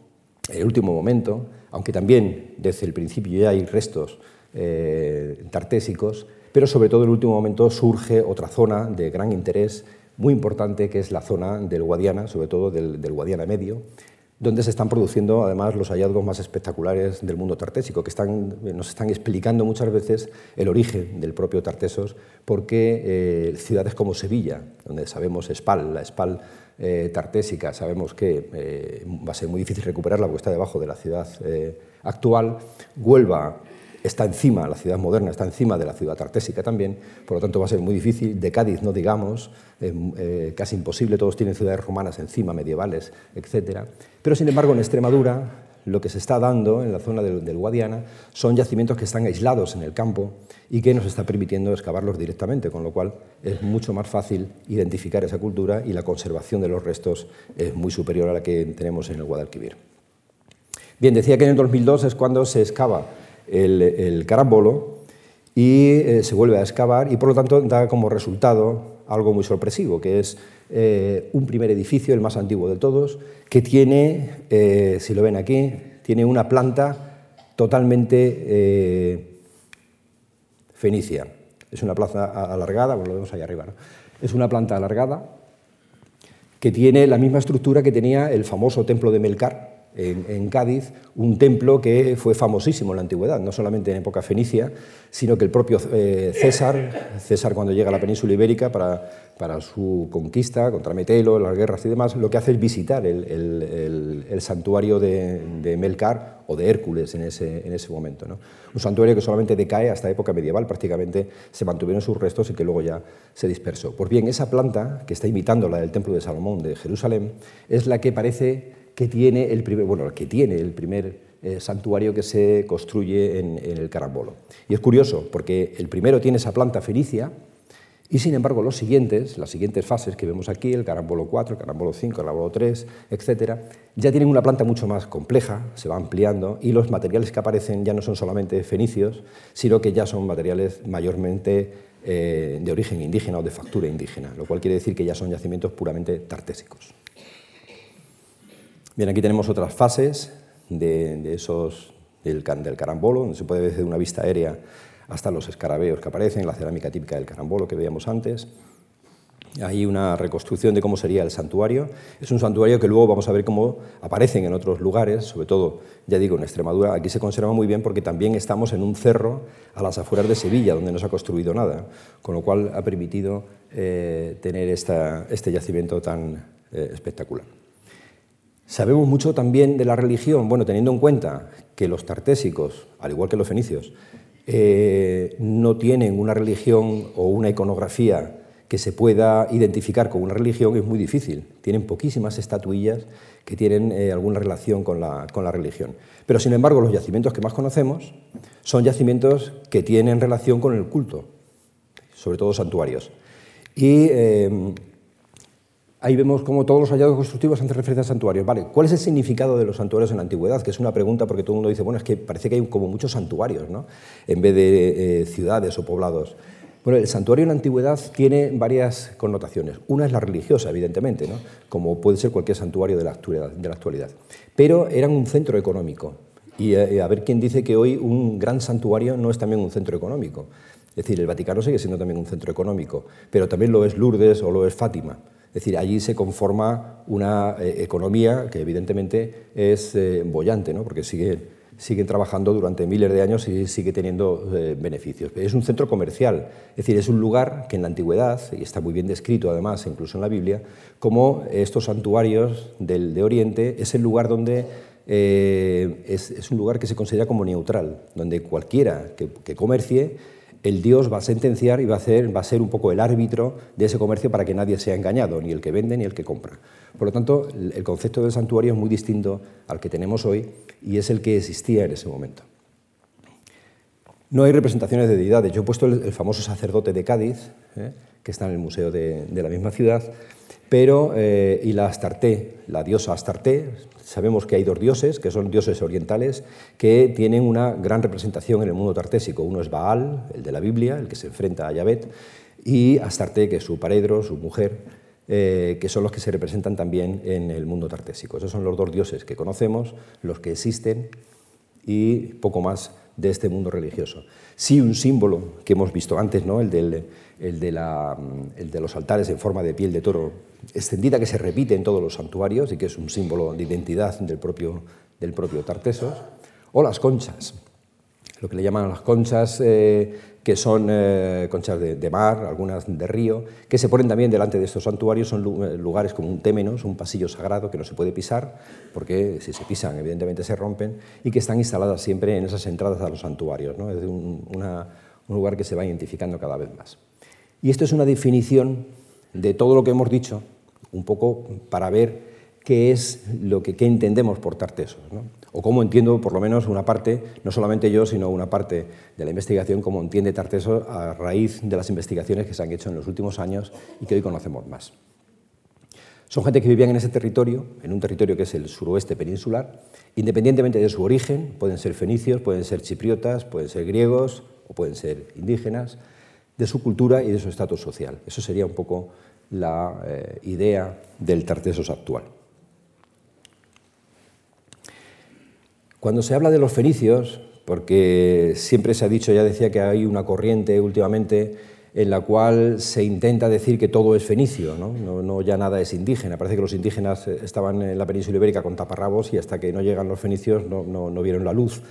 el último momento, aunque también desde el principio ya hay restos eh, tartésicos, pero sobre todo en el último momento surge otra zona de gran interés muy importante que es la zona del Guadiana, sobre todo del, Guadiana Medio, donde se están produciendo además los hallazgos más espectaculares del mundo tartésico, que están, nos están explicando muchas veces el origen del propio Tartesos, porque eh, ciudades como Sevilla, donde sabemos Espal, la Espal eh, tartésica, sabemos que eh, va a ser muy difícil recuperarla porque está debajo de la ciudad actual, Huelva, está encima, la ciudad moderna está encima de la ciudad tartésica también, por lo tanto va a ser muy difícil. De Cádiz no digamos, eh, casi imposible, todos tienen ciudades romanas encima, medievales, etc. Pero sin embargo en Extremadura lo que se está dando en la zona del, Guadiana son yacimientos que están aislados en el campo y que nos está permitiendo excavarlos directamente, con lo cual es mucho más fácil identificar esa cultura y la conservación de los restos es muy superior a la que tenemos en el Guadalquivir. Bien, decía que en el 2002 es cuando se excava el, carambolo y eh, se vuelve a excavar y por lo tanto da como resultado algo muy sorpresivo, que es eh, un primer edificio, el más antiguo de todos, que tiene, eh, si lo ven aquí, tiene una planta totalmente fenicia. Es una planta alargada, bueno, lo vemos ahí arriba, es una planta alargada que tiene la misma estructura que tenía el famoso templo de Melcar, en, Cádiz, un templo que fue famosísimo en la antigüedad, no solamente en época fenicia, sino que el propio eh, César, César cuando llega a la península ibérica para, para su conquista contra Metelo, las guerras y demás, lo que hace es visitar el, el, santuario de, de, Melcar o de Hércules en ese, en ese momento. ¿no? Un santuario que solamente decae hasta época medieval, prácticamente se mantuvieron sus restos y que luego ya se dispersó. Pues bien, esa planta, que está imitando la del templo de Salomón de Jerusalén, es la que parece que tiene el primer, bueno, que tiene el primer eh, santuario que se construye en, el Carambolo. Y es curioso, porque el primero tiene esa planta fenicia, y sin embargo los siguientes, las siguientes fases que vemos aquí, el Carambolo 4, el Carambolo 5, el Carambolo 3, etc., ya tienen una planta mucho más compleja, se va ampliando, y los materiales que aparecen ya no son solamente fenicios, sino que ya son materiales mayormente eh, de origen indígena o de factura indígena, lo cual quiere decir que ya son yacimientos puramente tartésicos. Bien, aquí tenemos otras fases de, esos, del, carambolo, donde se puede ver desde una vista aérea hasta los escarabeos que aparecen, la cerámica típica del carambolo que veíamos antes. Hay una reconstrucción de cómo sería el santuario. Es un santuario que luego vamos a ver cómo aparecen en otros lugares, sobre todo, ya digo, en Extremadura. Aquí se conserva muy bien porque también estamos en un cerro a las afueras de Sevilla, donde no se ha construido nada, con lo cual ha permitido eh, tener este yacimiento tan eh, espectacular. Sabemos mucho también de la religión, bueno, teniendo en cuenta que los tartésicos, al igual que los fenicios, eh, no tienen una religión o una iconografía que se pueda identificar con una religión, es muy difícil. Tienen poquísimas estatuillas que tienen eh, alguna relación con la, religión. Pero, sin embargo, los yacimientos que más conocemos son yacimientos que tienen relación con el culto, sobre todo santuarios. Y eh, Ahí vemos cómo todos los hallazgos constructivos hacen referencia a santuarios. Vale, ¿cuál es el significado de los santuarios en la antigüedad? Que es una pregunta porque todo el mundo dice, bueno, es que parece que hay como muchos santuarios, ¿no? En vez de eh, ciudades o poblados. Bueno, el santuario en la antigüedad tiene varias connotaciones. Una es la religiosa, evidentemente, ¿no? como puede ser cualquier santuario de la actualidad. Pero eran un centro económico. Y eh, a ver quién dice que hoy un gran santuario no es también un centro económico. Es decir, el Vaticano sigue siendo también un centro económico, pero también lo es Lourdes o lo es Fátima. Es decir, allí se conforma una eh, economía que evidentemente es eh, bollante, ¿no? porque siguen, siguen trabajando durante miles de años y sigue teniendo eh, beneficios. Es un centro comercial, es decir, es un lugar que en la antigüedad, y está muy bien descrito además incluso en la Biblia, como estos santuarios del, de Oriente es el lugar donde es, es, un lugar que se considera como neutral, donde cualquiera que comercie el Dios va a sentenciar y va a, hacer, va a ser un poco el árbitro de ese comercio para que nadie sea engañado, ni el que vende ni el que compra. Por lo tanto, el concepto del santuario es muy distinto al que tenemos hoy y es el que existía en ese momento. No hay representaciones de deidades. Yo he puesto el, famoso sacerdote de Cádiz, ¿eh? que está en el museo de, la misma ciudad, pero, eh, y la Astarté, la diosa Astarté, Sabemos que hay dos dioses, que son dioses orientales, que tienen una gran representación en el mundo tartésico. Uno es Baal, el de la Biblia, el que se enfrenta a Yahvé, y Astarte, que es su paredro, su mujer, eh, que son los que se representan también en el mundo tartésico. Esos son los dos dioses que conocemos, los que existen y poco más de este mundo religioso. Sí, un símbolo que hemos visto antes, ¿no? el, del, el, de la, el, de los altares en forma de piel de toro extendida que se repite en todos los santuarios y que es un símbolo de identidad del propio, del propio Tartesos, o las conchas, lo que le llaman las conchas, eh, que son eh, conchas de, mar, algunas de río, que se ponen también delante de estos santuarios, son eh, lugares como un témenos, un pasillo sagrado que no se puede pisar, porque si se pisan evidentemente se rompen, y que están instaladas siempre en esas entradas a los santuarios, ¿no? es un, un lugar que se va identificando cada vez más. Y esto es una definición de todo lo que hemos dicho, un poco para ver qué es lo que entendemos por tartesos, o cómo entiendo por lo menos una parte, no solamente yo, sino una parte de la investigación, cómo entiende Tartesos a raíz de las investigaciones que se han hecho en los últimos años y que hoy conocemos más. Son gente que vivían en ese territorio, en un territorio que es el suroeste peninsular, independientemente de su origen, pueden ser fenicios, pueden ser chipriotas, pueden ser griegos o pueden ser indígenas, de su cultura y de su estatus social. Eso sería un poco la eh, idea del Tartesos actual. Cuando se habla de los fenicios, porque siempre se ha dicho, ya decía que hay una corriente últimamente en la cual se intenta decir que todo es fenicio, ¿no? No, ya nada es indígena. Parece que los indígenas estaban en la península ibérica con taparrabos y hasta que no llegan los fenicios no, no vieron la luz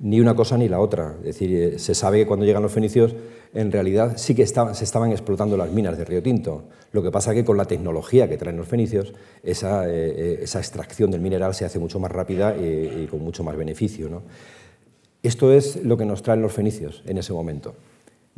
ni una cosa ni la otra. Es decir, eh, se sabe que cuando llegan los fenicios, en realidad sí que se estaban explotando las minas de Río Tinto. Lo que pasa es que con la tecnología que traen los fenicios, esa, eh, esa extracción del mineral se hace mucho más rápida y, con mucho más beneficio. Esto es lo que nos traen los fenicios en ese momento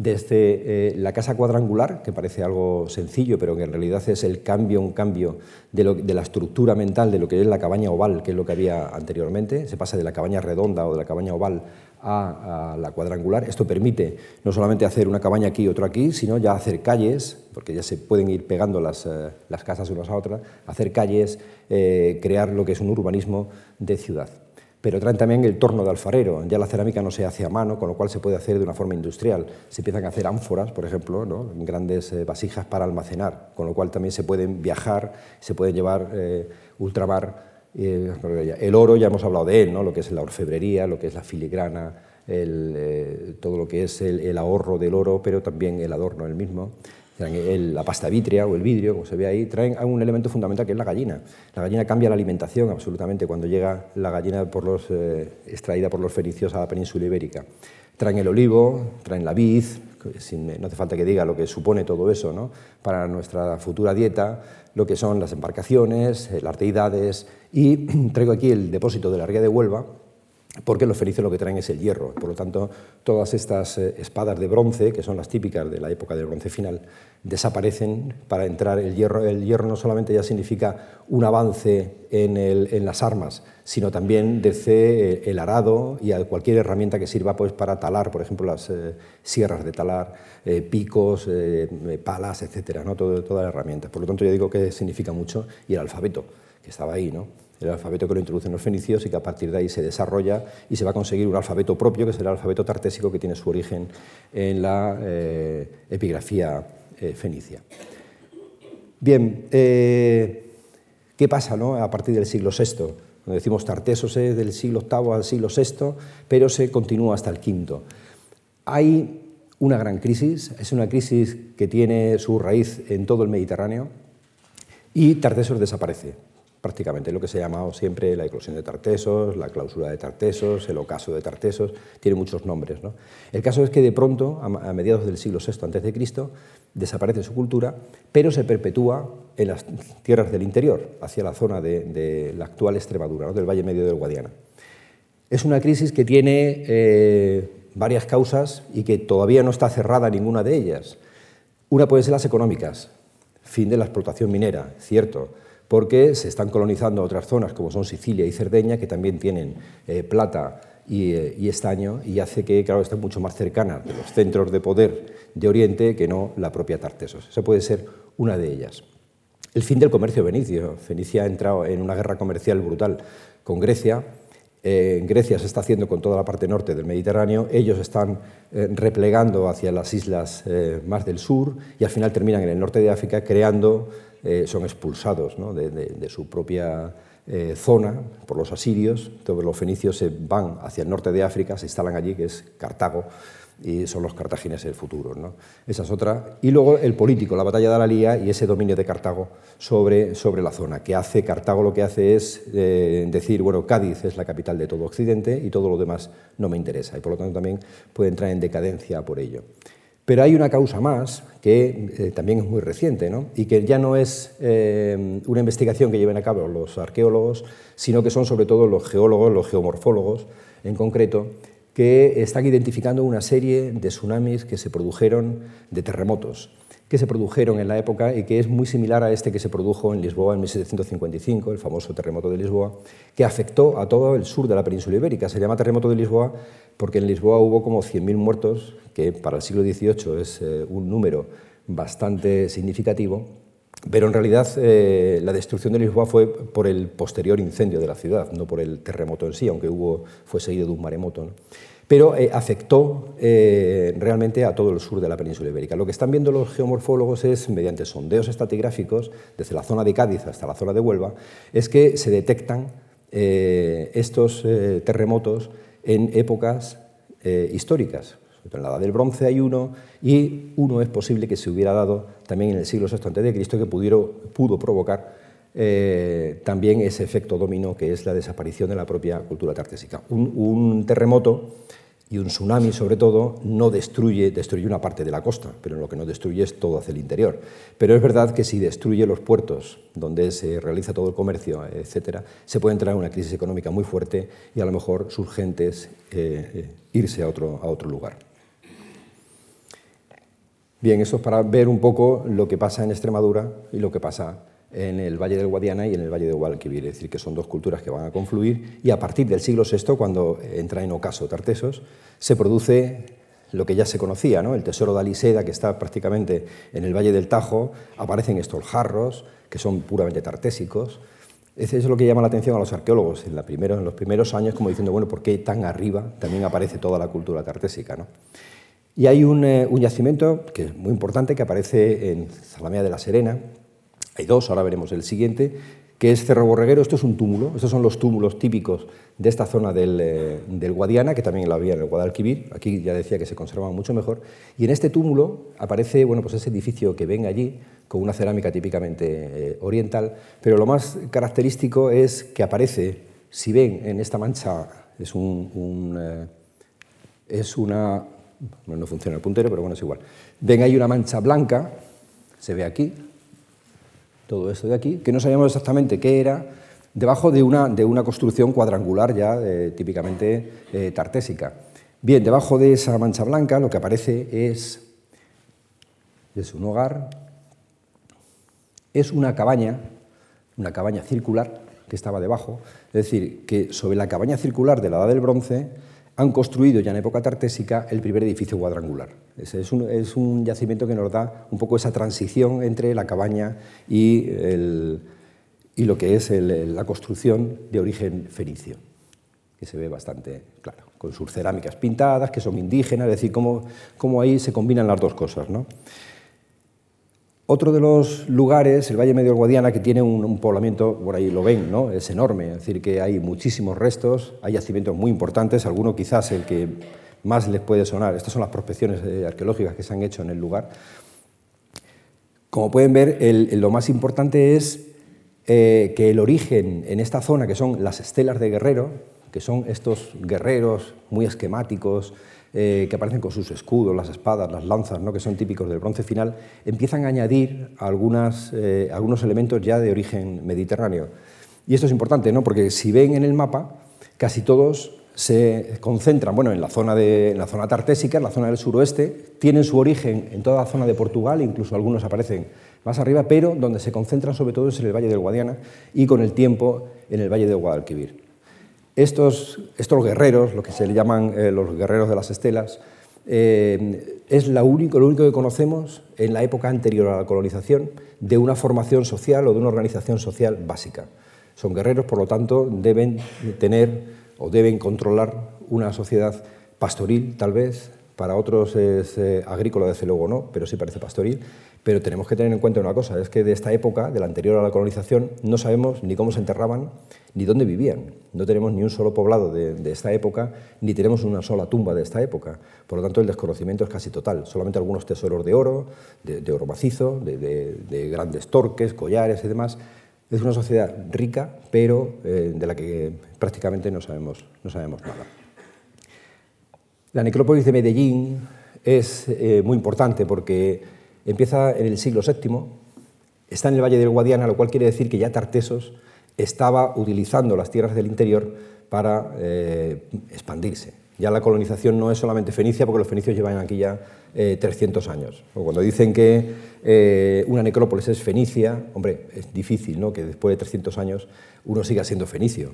desde eh, la casa cuadrangular, que parece algo sencillo, pero que en realidad es el cambio, un cambio de, la estructura mental de lo que es la cabaña oval, que es lo que había anteriormente, se pasa de la cabaña redonda o de la cabaña oval a, la cuadrangular. Esto permite no solamente hacer una cabaña aquí y otra aquí, sino ya hacer calles, porque ya se pueden ir pegando las, eh, casas unas a otras, hacer calles, eh, crear lo que es un urbanismo de ciudad pero traen también el torno de alfarero. Ya la cerámica no se hace a mano, con lo cual se puede hacer de una forma industrial. Se empiezan a hacer ánforas, por ejemplo, ¿no? grandes eh, vasijas para almacenar, con lo cual también se pueden viajar, se pueden llevar eh, ultramar. Eh, el oro, ya hemos hablado de él, ¿no? lo que es la orfebrería, lo que es la filigrana, todo lo que es el, el, ahorro del oro, pero también el adorno el mismo la pasta vitria o el vidrio, como se ve ahí, traen un elemento fundamental que es la gallina. La gallina cambia la alimentación absolutamente cuando llega la gallina por los, eh, extraída por los fenicios a la península ibérica. Traen el olivo, traen la vid, no hace falta que diga lo que supone todo eso ¿no? para nuestra futura dieta, lo que son las embarcaciones, las deidades, y traigo aquí el depósito de la ría de Huelva, porque los fenicios lo que traen es el hierro. Por lo tanto, todas estas eh, espadas de bronce, que son las típicas de la época del bronce final, desaparecen para entrar el hierro. El hierro no solamente ya significa un avance en, las armas, sino también desde eh, el arado y cualquier herramienta que sirva pues, para talar, por ejemplo, las eh, sierras de talar, picos, palas, etcétera, ¿no? Todo, toda la herramienta. Por lo tanto, yo digo que significa mucho y el alfabeto, que estaba ahí, ¿no? El alfabeto que lo introducen los fenicios y que a partir de ahí se desarrolla y se va a conseguir un alfabeto propio, que será el alfabeto tartésico que tiene su origen en la eh, epigrafía eh, fenicia. Bien, eh, ¿qué pasa a partir del siglo VI? Cuando decimos tartesos es del siglo VIII al siglo VI, pero se continúa hasta el V. Hay una gran crisis, es una crisis que tiene su raíz en todo el Mediterráneo y Tartesos desaparece prácticamente lo que se ha llamado siempre la eclosión de Tartesos, la clausura de Tartesos, el ocaso de Tartesos, tiene muchos nombres. ¿no? El caso es que de pronto, a mediados del siglo VI a.C., desaparece su cultura, pero se perpetúa en las tierras del interior, hacia la zona de, la actual Extremadura, del Valle Medio del Guadiana. Es una crisis que tiene eh, varias causas y que todavía no está cerrada ninguna de ellas. Una puede ser las económicas, fin de la explotación minera, cierto, porque se están colonizando otras zonas como son Sicilia y Cerdeña, que también tienen eh, plata eh, y, estaño, y hace que, claro, estén mucho más cercanas de los centros de poder de Oriente que no la propia Tartesos. Esa puede ser una de ellas. El fin del comercio fenicio. Fenicia ha entrado en una guerra comercial brutal con Grecia. Eh, Grecia se está haciendo con toda la parte norte del Mediterráneo, ellos están replegando hacia las islas más del sur y al final terminan en el norte de África creando eh, son expulsados de, su propia eh, zona por los asirios, todos los fenicios se van hacia el norte de África, se instalan allí, que es Cartago, y son los cartagineses del futuro. ¿no? Esa es otra. Y luego el político, la batalla de Alalía y ese dominio de Cartago sobre, sobre la zona, que hace, Cartago lo que hace es eh, decir, bueno, Cádiz es la capital de todo Occidente y todo lo demás no me interesa, y por lo tanto también puede entrar en decadencia por ello. Pero hay una causa más que eh, también es muy reciente ¿no? y que ya no es eh, una investigación que lleven a cabo los arqueólogos, sino que son sobre todo los geólogos, los geomorfólogos en concreto, que están identificando una serie de tsunamis que se produjeron, de terremotos, que se produjeron en la época y que es muy similar a este que se produjo en Lisboa en 1755, el famoso terremoto de Lisboa, que afectó a todo el sur de la península ibérica. Se llama terremoto de Lisboa porque en Lisboa hubo como 100.000 muertos, que para el siglo XVIII es eh, un número bastante significativo, pero en realidad eh, la destrucción de Lisboa fue por el posterior incendio de la ciudad, no por el terremoto en sí, aunque hubo, fue seguido de un maremoto pero eh, afectó eh, realmente a todo el sur de la península ibérica. Lo que están viendo los geomorfólogos es, mediante sondeos estratigráficos, desde la zona de Cádiz hasta la zona de Huelva, es que se detectan eh, estos terremotos en épocas históricas. En la edad del bronce hay uno y uno es posible que se hubiera dado también en el siglo VI a.C. que pudo provocar eh, también ese efecto dominó que es la desaparición de la propia cultura tartésica. Un, terremoto y un tsunami, sobre todo, no destruye, destruye una parte de la costa, pero lo que no destruye es todo hacia el interior. Pero es verdad que si destruye los puertos donde se realiza todo el comercio, etcétera, se puede entrar en una crisis económica muy fuerte y a lo mejor sus gentes eh, eh, irse a otro, a otro lugar. Bien, eso es para ver un poco lo que pasa en Extremadura y lo que pasa en el Valle del Guadiana y en el Valle de Guadalquivir, es decir, que son dos culturas que van a confluir y a partir del siglo VI, cuando entra en ocaso Tartesos, se produce lo que ya se conocía, ¿no? el tesoro de Aliseda, que está prácticamente en el Valle del Tajo, aparecen estos jarros, que son puramente tartésicos. Eso es lo que llama la atención a los arqueólogos en, los primeros años, como diciendo, bueno, ¿por qué tan arriba también aparece toda la cultura tartésica? ¿no? Y hay un, eh, un, yacimiento que es muy importante, que aparece en Zalamea de la Serena, hay dos, ahora veremos el siguiente, que es Cerro Borreguero. Esto es un túmulo, estos son los túmulos típicos de esta zona eh, del, Guadiana, que también la había en el Guadalquivir. Aquí ya decía que se conservaba mucho mejor. Y en este túmulo aparece bueno, pues ese edificio que ven allí, con una cerámica típicamente eh, oriental, pero lo más característico es que aparece, si ven en esta mancha, es, un, eh, es una... no funciona el puntero, pero bueno, es igual. Ven ahí una mancha blanca, se ve aquí, todo esto de aquí, que no sabíamos exactamente qué era, debajo de una, de una construcción cuadrangular ya eh, típicamente eh, tartésica. Bien, debajo de esa mancha blanca lo que aparece es, es un hogar, es una cabaña, una cabaña circular que estaba debajo, es decir, que sobre la cabaña circular de la Edad del Bronce han construido ya en época tartésica el primer edificio cuadrangular. Es, un, yacimiento que nos da un poco esa transición entre la cabaña y, lo que es la construcción de origen fenicio, que se ve bastante claro, con sus cerámicas pintadas, que son indígenas, es decir, cómo, cómo ahí se combinan las dos cosas. ¿no? Otro de los lugares, el Valle Medio del Guadiana, que tiene un, poblamiento, por ahí lo ven, ¿no? es enorme, es decir, que hay muchísimos restos, hay yacimientos muy importantes, alguno quizás el que más les puede sonar. Estas son las prospecciones eh, arqueológicas que se han hecho en el lugar. Como pueden ver, lo más importante es eh, que el origen en esta zona, que son las estelas de guerrero, que son estos guerreros muy esquemáticos, eh, que aparecen con sus escudos, las espadas, las lanzas, ¿no? que son típicos del bronce final, empiezan a añadir eh, algunos elementos ya de origen mediterráneo. Y esto es importante, ¿no? porque si ven en el mapa, casi todos se concentran bueno, en, la zona de, en la zona tartésica, en la zona del suroeste, tienen su origen en toda la zona de Portugal, incluso algunos aparecen más arriba, pero donde se concentran sobre todo es en el Valle del Guadiana y con el tiempo en el Valle del Guadalquivir. Estos, estos guerreros, lo que se le llaman eh, los guerreros de las estelas, eh, es lo único que conocemos en la época anterior a la colonización de una formación social o de una organización social básica. Son guerreros, por lo tanto, deben tener o deben controlar una sociedad pastoril, tal vez, para otros es eh, agrícola, desde luego no, pero sí parece pastoril, pero tenemos que tener en cuenta una cosa, es que de esta época, de la anterior a la colonización, no sabemos ni cómo se enterraban ni dónde vivían. No tenemos ni un solo poblado de, esta época, ni tenemos una sola tumba de esta época. Por lo tanto, el desconocimiento es casi total. Solamente algunos tesoros de oro, de, oro macizo, de, grandes torques, collares y demás. Es una sociedad rica, pero eh, de la que prácticamente no sabemos, nada. La necrópolis de Medellín es eh, muy importante porque empieza en el siglo VII, está en el Valle del Guadiana, lo cual quiere decir que ya Tartesos estaba utilizando las tierras del interior para eh, expandirse. Ya la colonización no es solamente fenicia, porque los fenicios llevan aquí ya 300 eh, años. O cuando dicen que eh, una necrópolis es fenicia, hombre, es difícil ¿no? que después de 300 años uno siga siendo fenicio.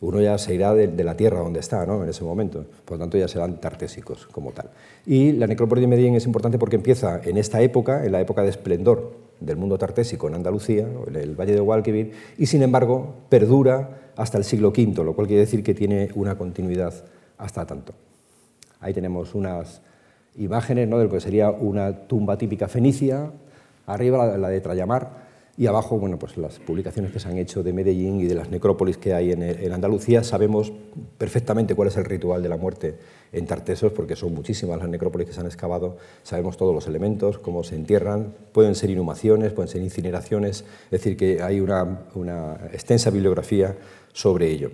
Uno ya se irá de, la tierra donde está ¿no? en ese momento, por lo tanto ya serán tartésicos como tal. Y la necrópolis de Medellín es importante porque empieza en esta época, en la época de esplendor del mundo tartésico en Andalucía, en el Valle de Guadalquivir, y sin embargo perdura hasta el siglo V, lo cual quiere decir que tiene una continuidad hasta tanto. Ahí tenemos unas imágenes ¿no? de lo que sería una tumba típica fenicia, arriba la, de Trayamar, y abajo, bueno, pues las publicaciones que se han hecho de Medellín y de las necrópolis que hay en, Andalucía, sabemos perfectamente cuál es el ritual de la muerte en Tartesos, porque son muchísimas las necrópolis que se han excavado, sabemos todos los elementos, cómo se entierran, pueden ser inhumaciones, pueden ser incineraciones, es decir, que hay una, extensa bibliografía sobre ello.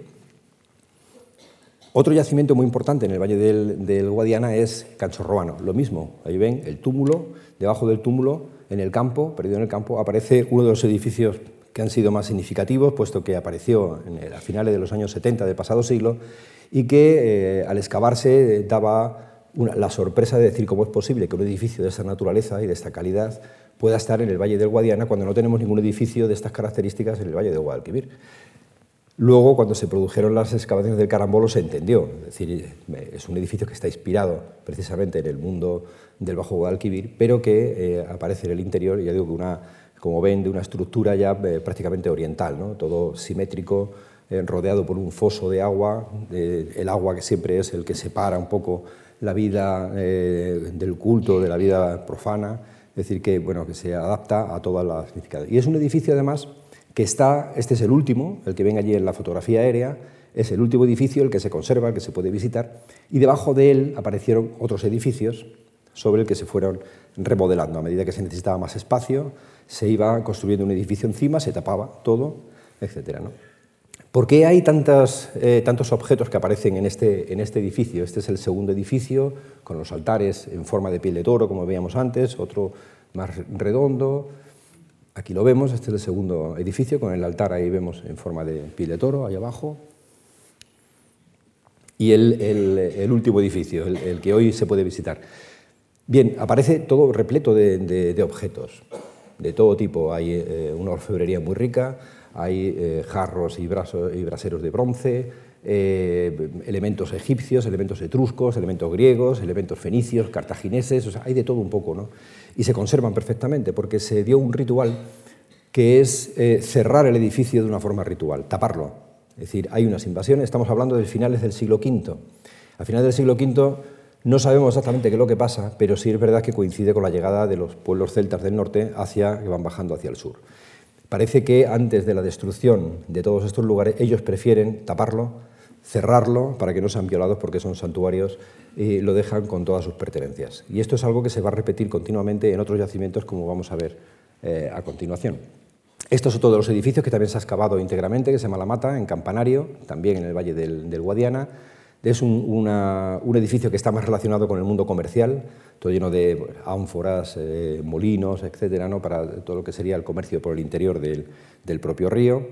Otro yacimiento muy importante en el Valle del, Guadiana es Canchorroano, lo mismo, ahí ven el túmulo, debajo del túmulo en el campo, perdido en el campo, aparece uno de los edificios que han sido más significativos, puesto que apareció a finales de los años 70 del pasado siglo y que eh, al excavarse daba la sorpresa de decir cómo es posible que un edificio de esta naturaleza y de esta calidad pueda estar en el Valle del Guadiana cuando no tenemos ningún edificio de estas características en el Valle del Guadalquivir. Luego, cuando se produjeron las excavaciones del Carambolo, se entendió. Es decir, es un edificio que está inspirado precisamente en el mundo del Bajo Guadalquivir, pero que eh, aparece en el interior, ya digo que una, como ven, de una estructura ya eh, prácticamente oriental, ¿no? todo simétrico, eh, rodeado por un foso de agua, el agua que siempre es el que separa un poco la vida del culto de la vida profana, es decir, que, bueno, que se adapta a todas las significados. Y es un edificio, además, que está, este es el último, el que ven allí en la fotografía aérea, es el último edificio, el que se conserva, el que se puede visitar, y debajo de él aparecieron otros edificios sobre el que se fueron remodelando. A medida que se necesitaba más espacio, se iba construyendo un edificio encima, se tapaba todo, etc. ¿no? ¿Por qué hay tantos, eh, tantos objetos que aparecen en este, en este edificio? Este es el segundo edificio, con los altares en forma de piel de toro, como veíamos antes, otro más redondo. Aquí lo vemos, este es el segundo edificio, con el altar ahí vemos en forma de piel de toro, ahí abajo. Y el, último edificio, el que hoy se puede visitar. Bien, aparece todo repleto de, objetos de todo tipo. Hay eh, una orfebrería muy rica, hay eh, jarros y, braseros de bronce, eh, elementos egipcios, elementos etruscos, elementos griegos, elementos fenicios, cartagineses, o sea, hay de todo un poco, ¿no? Y se conservan perfectamente porque se dio un ritual que es cerrar el edificio de una forma ritual, taparlo. Es decir, hay unas invasiones, estamos hablando de finales del siglo V. A finales del siglo V no sabemos exactamente qué es lo que pasa, pero sí es verdad que coincide con la llegada de los pueblos celtas del norte hacia, que van bajando hacia el sur. Parece que antes de la destrucción de todos estos lugares, ellos prefieren taparlo, cerrarlo para que no sean violados porque son santuarios y lo dejan con todas sus pertenencias. Y esto es algo que se va a repetir continuamente en otros yacimientos, como vamos a ver eh, a continuación. Esto es otro de los edificios que también se ha excavado íntegramente, que se llama La Mata, en Campanario, también en el Valle del Guadiana es un, edificio que está más relacionado con el mundo comercial, todo lleno de ánforas, eh, molinos, etcétera, ¿no? para todo lo que sería el comercio por el interior del, propio río.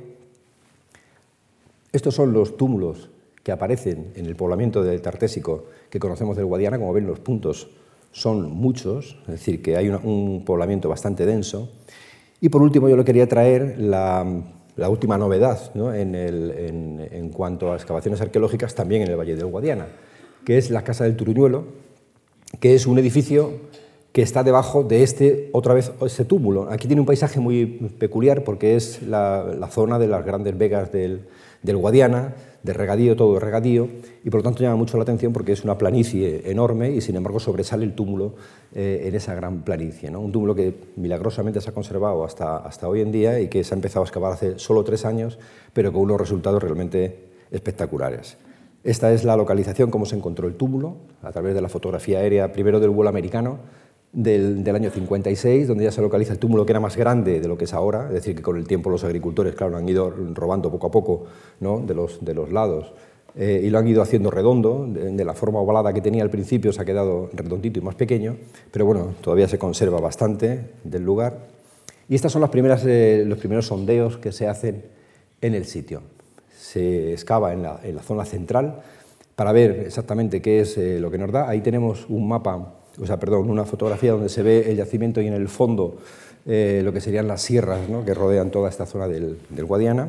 Estos son los túmulos que aparecen en el poblamiento del Tartésico que conocemos del Guadiana. Como ven, los puntos son muchos, es decir, que hay un poblamiento bastante denso. Y por último, yo le quería traer la la última novedad en, cuanto a excavaciones arqueológicas también en el Valle del Guadiana, que es la Casa del Turuñuelo, que es un edificio que está debajo de este, otra vez, este túmulo. Aquí tiene un paisaje muy peculiar porque es la zona de las grandes vegas del, del Guadiana, de regadío, todo de regadío, y por lo tanto llama mucho la atención porque es una planicie enorme y sin embargo sobresale el túmulo eh, en esa gran planicie. ¿no? Un túmulo que milagrosamente se ha conservado hasta, hasta hoy en día y que se ha empezado a excavar hace solo tres años, pero con unos resultados realmente espectaculares. Esta es la localización, cómo se encontró el túmulo, a través de la fotografía aérea, primero del vuelo americano, del, año 56, donde ya se localiza el túmulo que era más grande de lo que es ahora, es decir, que con el tiempo los agricultores, claro, han ido robando poco a poco de, los, de los lados eh, y lo han ido haciendo redondo, de, la forma ovalada que tenía al principio se ha quedado redondito y más pequeño, pero bueno, todavía se conserva bastante del lugar. Y estos son las primeras, eh, los primeros sondeos que se hacen en el sitio. Se excava en la, en la zona central para ver exactamente qué es eh, lo que nos da. Ahí tenemos un mapa o sea, perdón, una fotografía donde se ve el yacimiento y en el fondo eh, lo que serían las sierras que rodean toda esta zona del, Guadiana.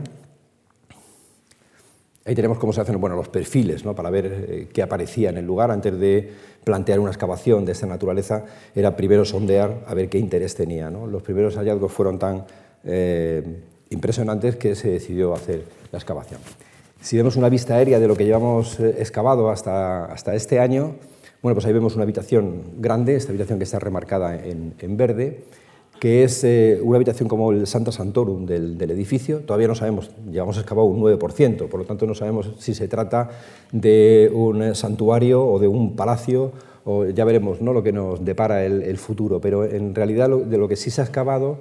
Ahí tenemos cómo se hacen bueno, los perfiles para ver eh, qué aparecía en el lugar. Antes de plantear una excavación de esta naturaleza, era primero sondear a ver qué interés tenía. Los primeros hallazgos fueron tan eh, impresionantes que se decidió hacer la excavación. Si vemos una vista aérea de lo que llevamos excavado hasta, hasta este año, bueno, pues ahí vemos una habitación grande, esta habitación que está remarcada en, verde, que es eh, una habitación como el Santa Santorum del, edificio. Todavía no sabemos, llevamos excavado un 9%, por lo tanto no sabemos si se trata de un santuario o de un palacio, o ya veremos ¿no? lo que nos depara el, futuro, pero en realidad de lo que sí se ha excavado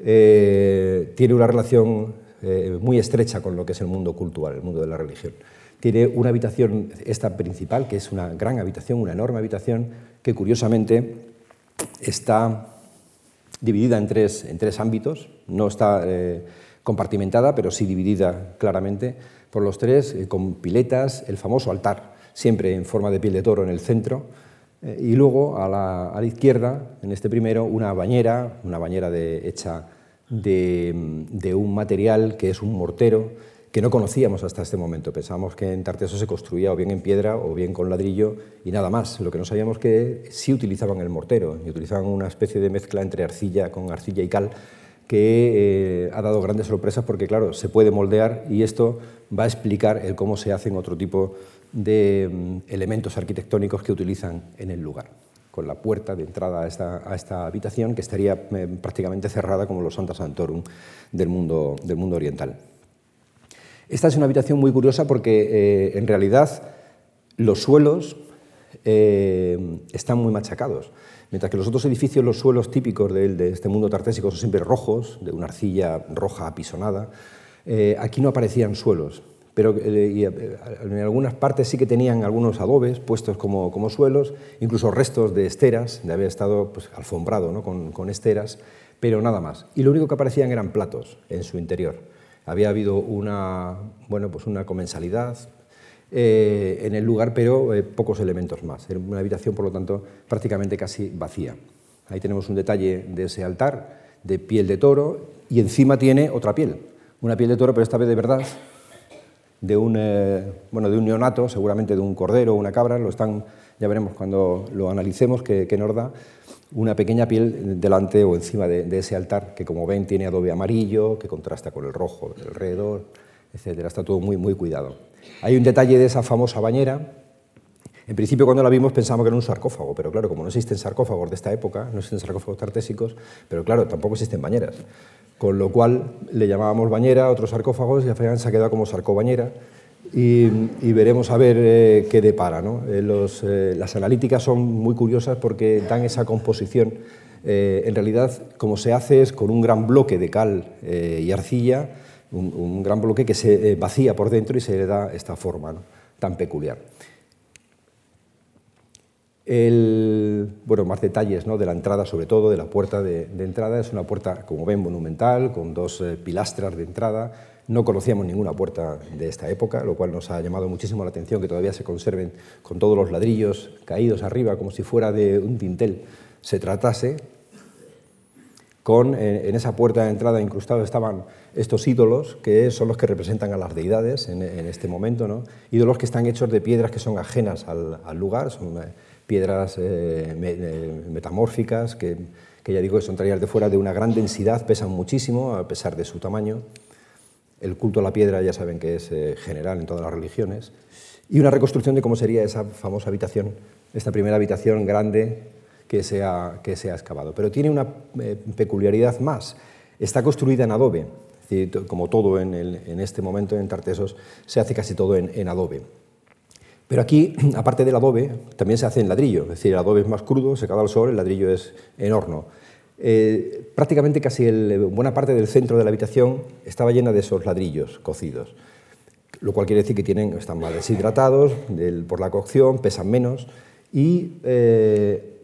eh, tiene una relación eh, muy estrecha con lo que es el mundo cultural, el mundo de la religión. Tiene una habitación, esta principal, que es una gran habitación, una enorme habitación, que curiosamente está dividida en tres, en tres ámbitos, no está eh, compartimentada, pero sí dividida claramente por los tres, eh, con piletas, el famoso altar, siempre en forma de piel de toro en el centro, eh, y luego a la, izquierda, en este primero, una bañera, una bañera de, hecha de, de un material que es un mortero, que no conocíamos hasta este momento. Pensábamos que en Tarteso se construía o bien en piedra o bien con ladrillo y nada más. Lo que no sabíamos que sí utilizaban el mortero y utilizaban una especie de mezcla entre arcilla con arcilla y cal que eh, ha dado grandes sorpresas porque, claro, se puede moldear y esto va a explicar el cómo se hacen otro tipo de mm, elementos arquitectónicos que utilizan en el lugar con la puerta de entrada a esta, a esta habitación que estaría eh, prácticamente cerrada como los Santa Santorum del mundo, del mundo oriental. Esta es una habitación muy curiosa porque eh, en realidad los suelos eh, están muy machacados. Mientras que los otros edificios, los suelos típicos de, este mundo tartésico son siempre rojos, de una arcilla roja apisonada, eh, aquí no aparecían suelos, pero en algunas partes sí que tenían algunos adobes puestos como, suelos, incluso restos de esteras, de haber estado pues, alfombrado con esteras, pero nada más. Y lo único que aparecían eran platos en su interior. Había habido una, bueno, pues una comensalidad eh, en el lugar, pero eh, pocos elementos más. Una habitación, por lo tanto, prácticamente casi vacía. Ahí tenemos un detalle de ese altar de piel de toro y encima tiene otra piel, una piel de toro, pero esta vez de verdad, de un, eh, bueno, de un neonato, seguramente de un cordero o una cabra, lo están, ya veremos cuando lo analicemos qué, qué nos da, una pequeña piel delante o encima de, ese altar que, como ven, tiene adobe amarillo, que contrasta con el rojo alrededor, etc. Está todo muy, muy cuidado. Hay un detalle de esa famosa bañera. En principio, cuando la vimos, pensamos que era un sarcófago, pero claro, como no existen sarcófagos de esta época, no existen sarcófagos tartésicos, pero claro, tampoco existen bañeras. Con lo cual le llamábamos bañera otros sarcófagos y al final se ha quedado como sarcobañera y, veremos a ver eh, qué depara. Eh, eh, las analíticas son muy curiosas porque dan esa composición. en realidad, como se hace es con un gran bloque de cal y arcilla, un, gran bloque que se vacía por dentro y se le da esta forma tan peculiar. bueno, más detalles de la entrada, sobre todo de la puerta de, de, entrada. Es una puerta, como ven, monumental, con dos pilastras de entrada, no conocíamos ninguna puerta de esta época, lo cual nos ha llamado muchísimo la atención que todavía se conserven con todos los ladrillos caídos arriba, como si fuera de un tintel se tratase. Con, eh, en esa puerta de entrada incrustados estaban estos ídolos, que son los que representan a las deidades en, este momento, ¿no? ídolos que están hechos de piedras que son ajenas al, lugar, son eh, piedras eh, metamórficas, que, que ya digo que son traídas de fuera de una gran densidad, pesan muchísimo a pesar de su tamaño. El culto a la piedra ya saben que es eh, general en todas las religiones. Y una reconstrucción de cómo sería esa famosa habitación, esta primera habitación grande que se ha, que se ha excavado. Pero tiene una eh, peculiaridad más. Está construida en adobe, como todo en, este momento en Tartesos, se hace casi todo en, adobe. Pero aquí, aparte del adobe, también se hace en ladrillo, es decir, el adobe es más crudo, secado al sol, el ladrillo es en horno. Eh, prácticamente casi buena parte del centro de la habitación estaba llena de esos ladrillos cocidos, lo cual quiere decir que tienen, están más deshidratados por la cocción, pesan menos y eh,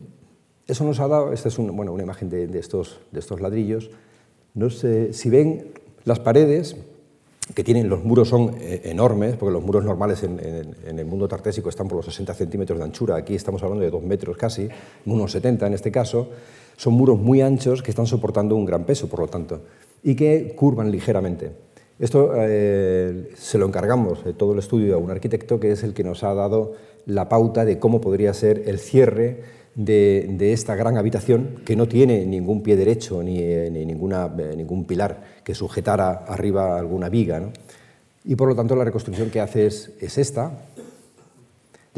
eso nos ha dado, esta es bueno, una imagen de, estos, de estos ladrillos, no sé, si ven las paredes, que tienen, los muros son eh, enormes, porque los muros normales en, el mundo tartésico están por los 60 centímetros de anchura, aquí estamos hablando de 2 metros casi, unos 70 en este caso, son muros muy anchos que están soportando un gran peso, por lo tanto, y que curvan ligeramente. Esto eh, se lo encargamos, de todo el estudio, a un arquitecto que es el que nos ha dado la pauta de cómo podría ser el cierre de, esta gran habitación que no tiene ningún pie derecho ni, eh, ninguna, eh, ningún pilar que sujetara arriba alguna viga. Y por lo tanto la reconstrucción que hace es, esta,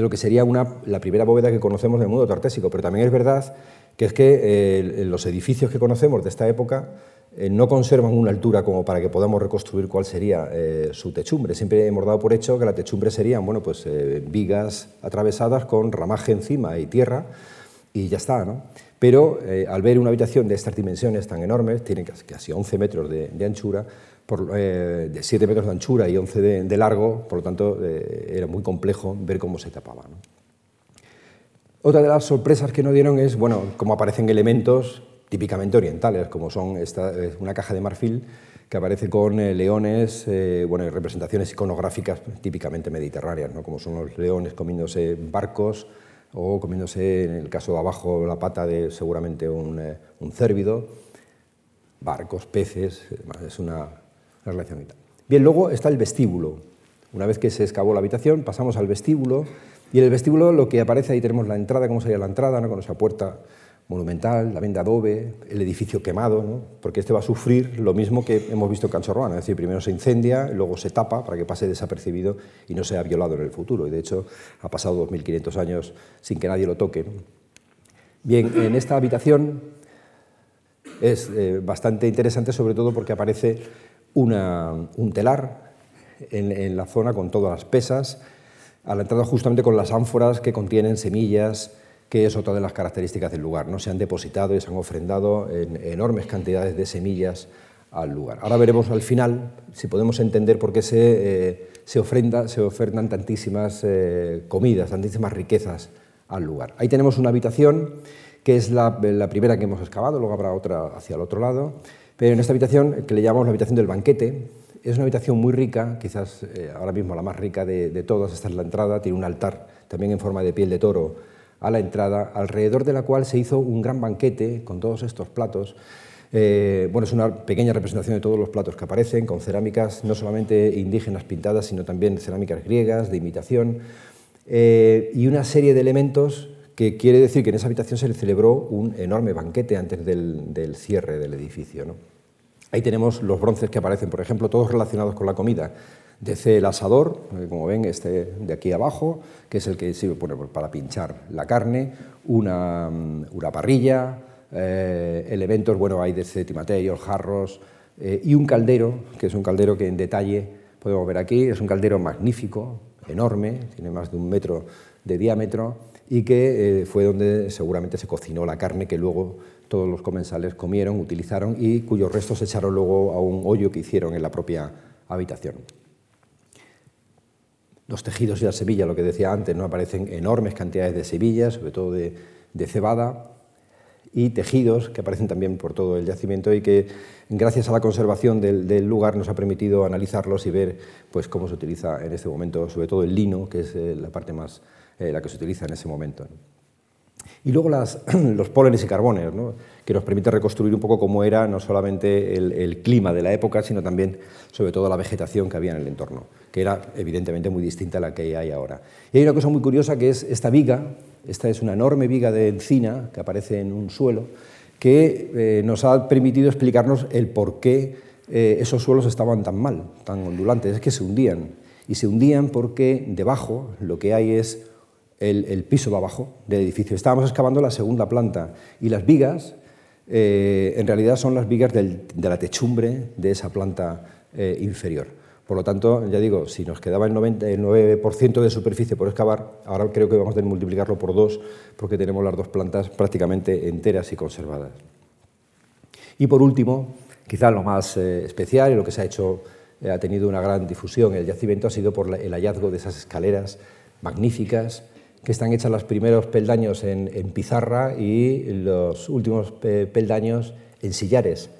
lo que sería una, la primera bóveda que conocemos del mundo tartésico. Pero también es verdad que es que eh, los edificios que conocemos de esta época eh, no conservan una altura como para que podamos reconstruir cuál sería eh, su techumbre. Siempre hemos dado por hecho que la techumbre serían bueno, pues, vigas atravesadas con ramaje encima y tierra y ya está. ¿no? Pero al ver una habitación de estas dimensiones tan enormes, tiene casi 11 metros de, anchura, de 7 metros de anchura y 11 de, largo, por lo tanto era muy complejo ver cómo se tapaba. Otra de las sorpresas que nos dieron es, bueno, cómo aparecen elementos típicamente orientales, como son esta, una caja de marfil que aparece con eh, leones, eh, bueno, representaciones iconográficas típicamente mediterráneas, ¿no? como son los leones comiéndose barcos o comiéndose, en el caso de abajo, la pata de seguramente un, eh, un cérvido, barcos, peces, es una, una relación. Bien, luego está el vestíbulo. Una vez que se excavó la habitación, pasamos al vestíbulo y en el vestíbulo lo que aparece ahí tenemos la entrada, cómo sería la entrada, ¿no? con esa puerta monumental, la venda adobe, el edificio quemado, ¿no? porque este va a sufrir lo mismo que hemos visto en Canchorroana, es decir, primero se incendia, luego se tapa para que pase desapercibido y no sea violado en el futuro. Y de hecho ha pasado 2.500 años sin que nadie lo toque. Bien, en esta habitación es eh, bastante interesante, sobre todo porque aparece un telar en, la zona con todas las pesas, a la entrada justamente con las ánforas que contienen semillas, que es otra de las características del lugar. ¿no? Se han depositado y se han ofrendado en enormes cantidades de semillas al lugar. Ahora veremos al final si podemos entender por qué se, eh, se, tantísimas eh, comidas, tantísimas riquezas al lugar. Ahí tenemos una habitación que es la, la, primera que hemos excavado, luego habrá otra hacia el otro lado, pero en esta habitación, que le llamamos la habitación del banquete, es una habitación muy rica, quizás eh, ahora mismo la más rica de, todas, esta es la entrada, tiene un altar también en forma de piel de toro a la entrada, alrededor de la cual se hizo un gran banquete con todos estos platos. Eh, bueno, es una pequeña representación de todos los platos que aparecen, con cerámicas no solamente indígenas pintadas, sino también cerámicas griegas, de imitación, eh, y una serie de elementos que quiere decir que en esa habitación se le celebró un enorme banquete antes del, cierre del edificio. Ahí tenemos los bronces que aparecen, por ejemplo, todos relacionados con la comida. Desde el asador, eh, como ven, este de aquí abajo, que es el que sirve pues, para pinchar la carne, una, mm, parrilla, eh, elementos, bueno, hay desde timateos, jarros, eh, y un caldero, que es un caldero que en detalle podemos ver aquí, es un caldero magnífico, enorme, tiene más de un metro de diámetro, y que fue donde seguramente se cocinó la carne que luego todos los comensales comieron, utilizaron y cuyos restos se echaron luego a un hoyo que hicieron en la propia habitación. Los tejidos y la semilla, lo que decía antes, ¿no? aparecen enormes cantidades de semillas, sobre todo de, cebada, y tejidos que aparecen también por todo el yacimiento y que gracias a la conservación del, lugar nos ha permitido analizarlos y ver pues, cómo se utiliza en este momento, sobre todo el lino, que es eh, la parte más eh, la que se utiliza en ese momento. Y luego los pólenes y carbones, que nos permite reconstruir un poco cómo era no solamente el, clima de la época, sino también, sobre todo, la vegetación que había en el entorno, que era evidentemente muy distinta a la que hay ahora. Y hay una cosa muy curiosa que es esta viga, esta es una enorme viga de encina que aparece en un suelo, que eh, nos ha permitido explicarnos el por qué eh, esos suelos estaban tan mal, tan ondulantes, es que se hundían. Y se hundían porque debajo lo que hay es el, piso de abajo del edificio. Estábamos excavando la segunda planta y las vigas eh, en realidad son las vigas de la techumbre de esa planta eh, inferior. Por lo tanto, ya digo, si nos quedaba el 99% de superficie por excavar, ahora creo que vamos a multiplicarlo por dos porque tenemos las dos plantas prácticamente enteras y conservadas. Y por último, quizá lo más eh, especial y lo que se ha hecho, ha tenido una gran difusión en el yacimiento ha sido por el hallazgo de esas escaleras magníficas que están hechas los primeros peldaños en, pizarra y los últimos peldaños en sillares.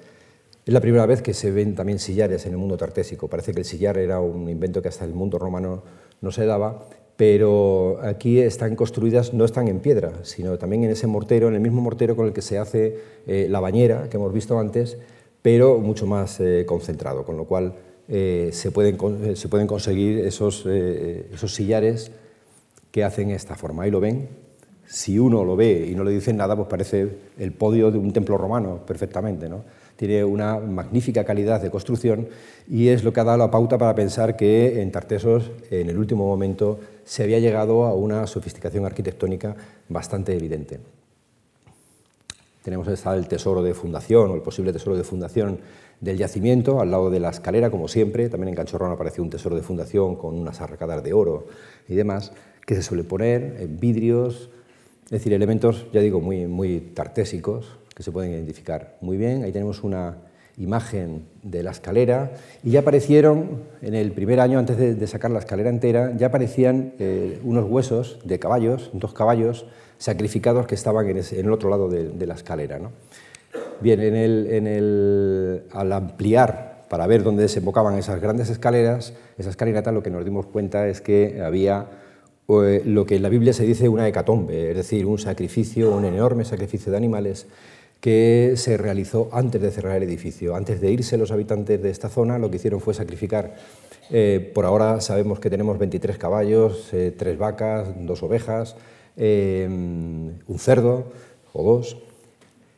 Es la primera vez que se ven también sillares en el mundo tartésico. Parece que el sillar era un invento que hasta el mundo romano no se daba, pero aquí están construidas, no están en piedra, sino también en ese mortero, en el mismo mortero con el que se hace eh, la bañera que hemos visto antes, pero mucho más eh, concentrado, con lo cual eh, se, pueden, se pueden conseguir esos sillares que hacen esta forma. Ahí lo ven. Si uno lo ve y no le dicen nada, pues parece el podio de un templo romano perfectamente. ¿no? tiene una magnífica calidad de construcción y es lo que ha dado la pauta para pensar que en Tartesos, en el último momento, se había llegado a una sofisticación arquitectónica bastante evidente. Tenemos el tesoro de fundación o el posible tesoro de fundación del yacimiento, al lado de la escalera, como siempre. También en Canchorrón apareció un tesoro de fundación con unas arracadas de oro y demás, que se suele poner en vidrios, es decir, elementos, ya digo, muy, muy tartésicos, que se pueden identificar muy bien. Ahí tenemos una imagen de la escalera y ya aparecieron, en el primer año, antes de, sacar la escalera entera, ya aparecían eh, unos huesos de caballos, dos caballos, sacrificados que estaban en, el otro lado de, la escalera. Bien, en el, al ampliar para ver dónde desembocaban esas grandes escaleras, esa escalerata, lo que nos dimos cuenta es que había eh, lo que en la Biblia se dice una hecatombe, es decir, un sacrificio, un enorme sacrificio de animales que se realizó antes de cerrar el edificio. Antes de irse los habitantes de esta zona, lo que hicieron fue sacrificar. Eh, por ahora sabemos que tenemos 23 caballos, eh, tres vacas, dos ovejas, Em, un cerdo o dos,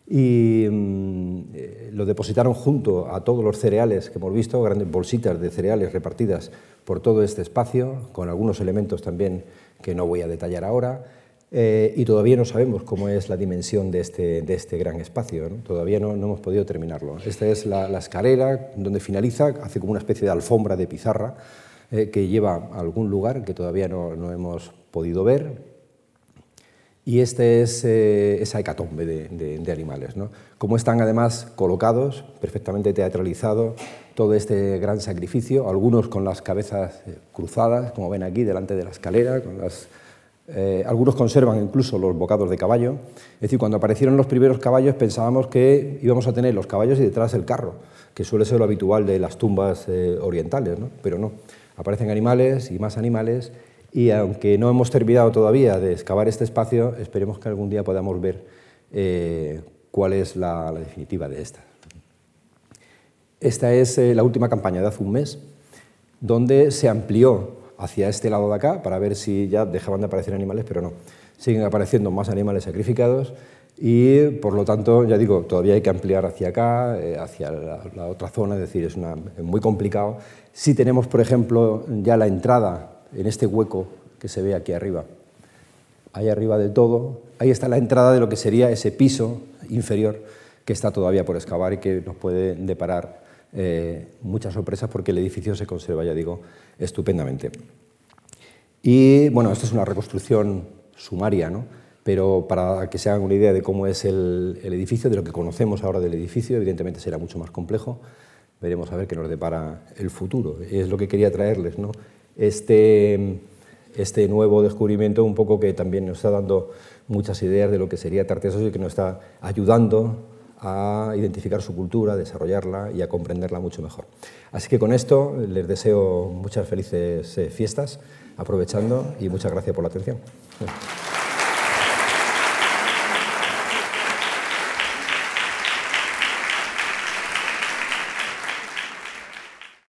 y mm, eh, lo depositaron junto a todos los cereales que hemos visto, grandes bolsitas de cereales repartidas por todo este espacio, con algunos elementos también que no voy a detallar ahora, eh, y todavía no sabemos cómo es la dimensión de este, de este gran espacio, todavía no, hemos podido terminarlo. Esta es la, escalera donde finaliza, hace como una especie de alfombra de pizarra eh, que lleva a algún lugar que todavía no, no hemos podido ver, y este es eh, esa hecatombe de, animales. ¿no? Cómo están además colocados, perfectamente teatralizado, todo este gran sacrificio, algunos con las cabezas eh, cruzadas, como ven aquí, delante de la escalera, eh, algunos conservan incluso los bocados de caballo. Es decir, cuando aparecieron los primeros caballos pensábamos que íbamos a tener los caballos y detrás el carro, que suele ser lo habitual de las tumbas orientales, ¿no? pero no. Aparecen animales y más animales y aunque no hemos terminado todavía de excavar este espacio, esperemos que algún día podamos ver eh, cuál es la, definitiva de esta. Esta es eh, la última campaña de hace un mes, donde se amplió hacia este lado de acá para ver si ya dejaban de aparecer animales, pero no. Siguen apareciendo más animales sacrificados y, por lo tanto, ya digo, todavía hay que ampliar hacia acá, eh, hacia la, otra zona, es decir, es, es muy complicado. Si tenemos, por ejemplo, ya la entrada en este hueco que se ve aquí arriba. Ahí arriba del todo, ahí está la entrada de lo que sería ese piso inferior que está todavía por excavar y que nos puede deparar eh, muchas sorpresas porque el edificio se conserva, ya digo, estupendamente. Y bueno, esto es una reconstrucción sumaria, ¿no? pero para que se hagan una idea de cómo es el, el, edificio, de lo que conocemos ahora del edificio, evidentemente será mucho más complejo, veremos a ver qué nos depara el futuro. Es lo que quería traerles, ¿no? Este, este nuevo descubrimiento, un poco que también nos está dando muchas ideas de lo que sería Tartesos y que nos está ayudando a identificar su cultura, a desarrollarla y a comprenderla mucho mejor. Así que con esto les deseo muchas felices eh, fiestas, aprovechando y muchas gracias por la atención.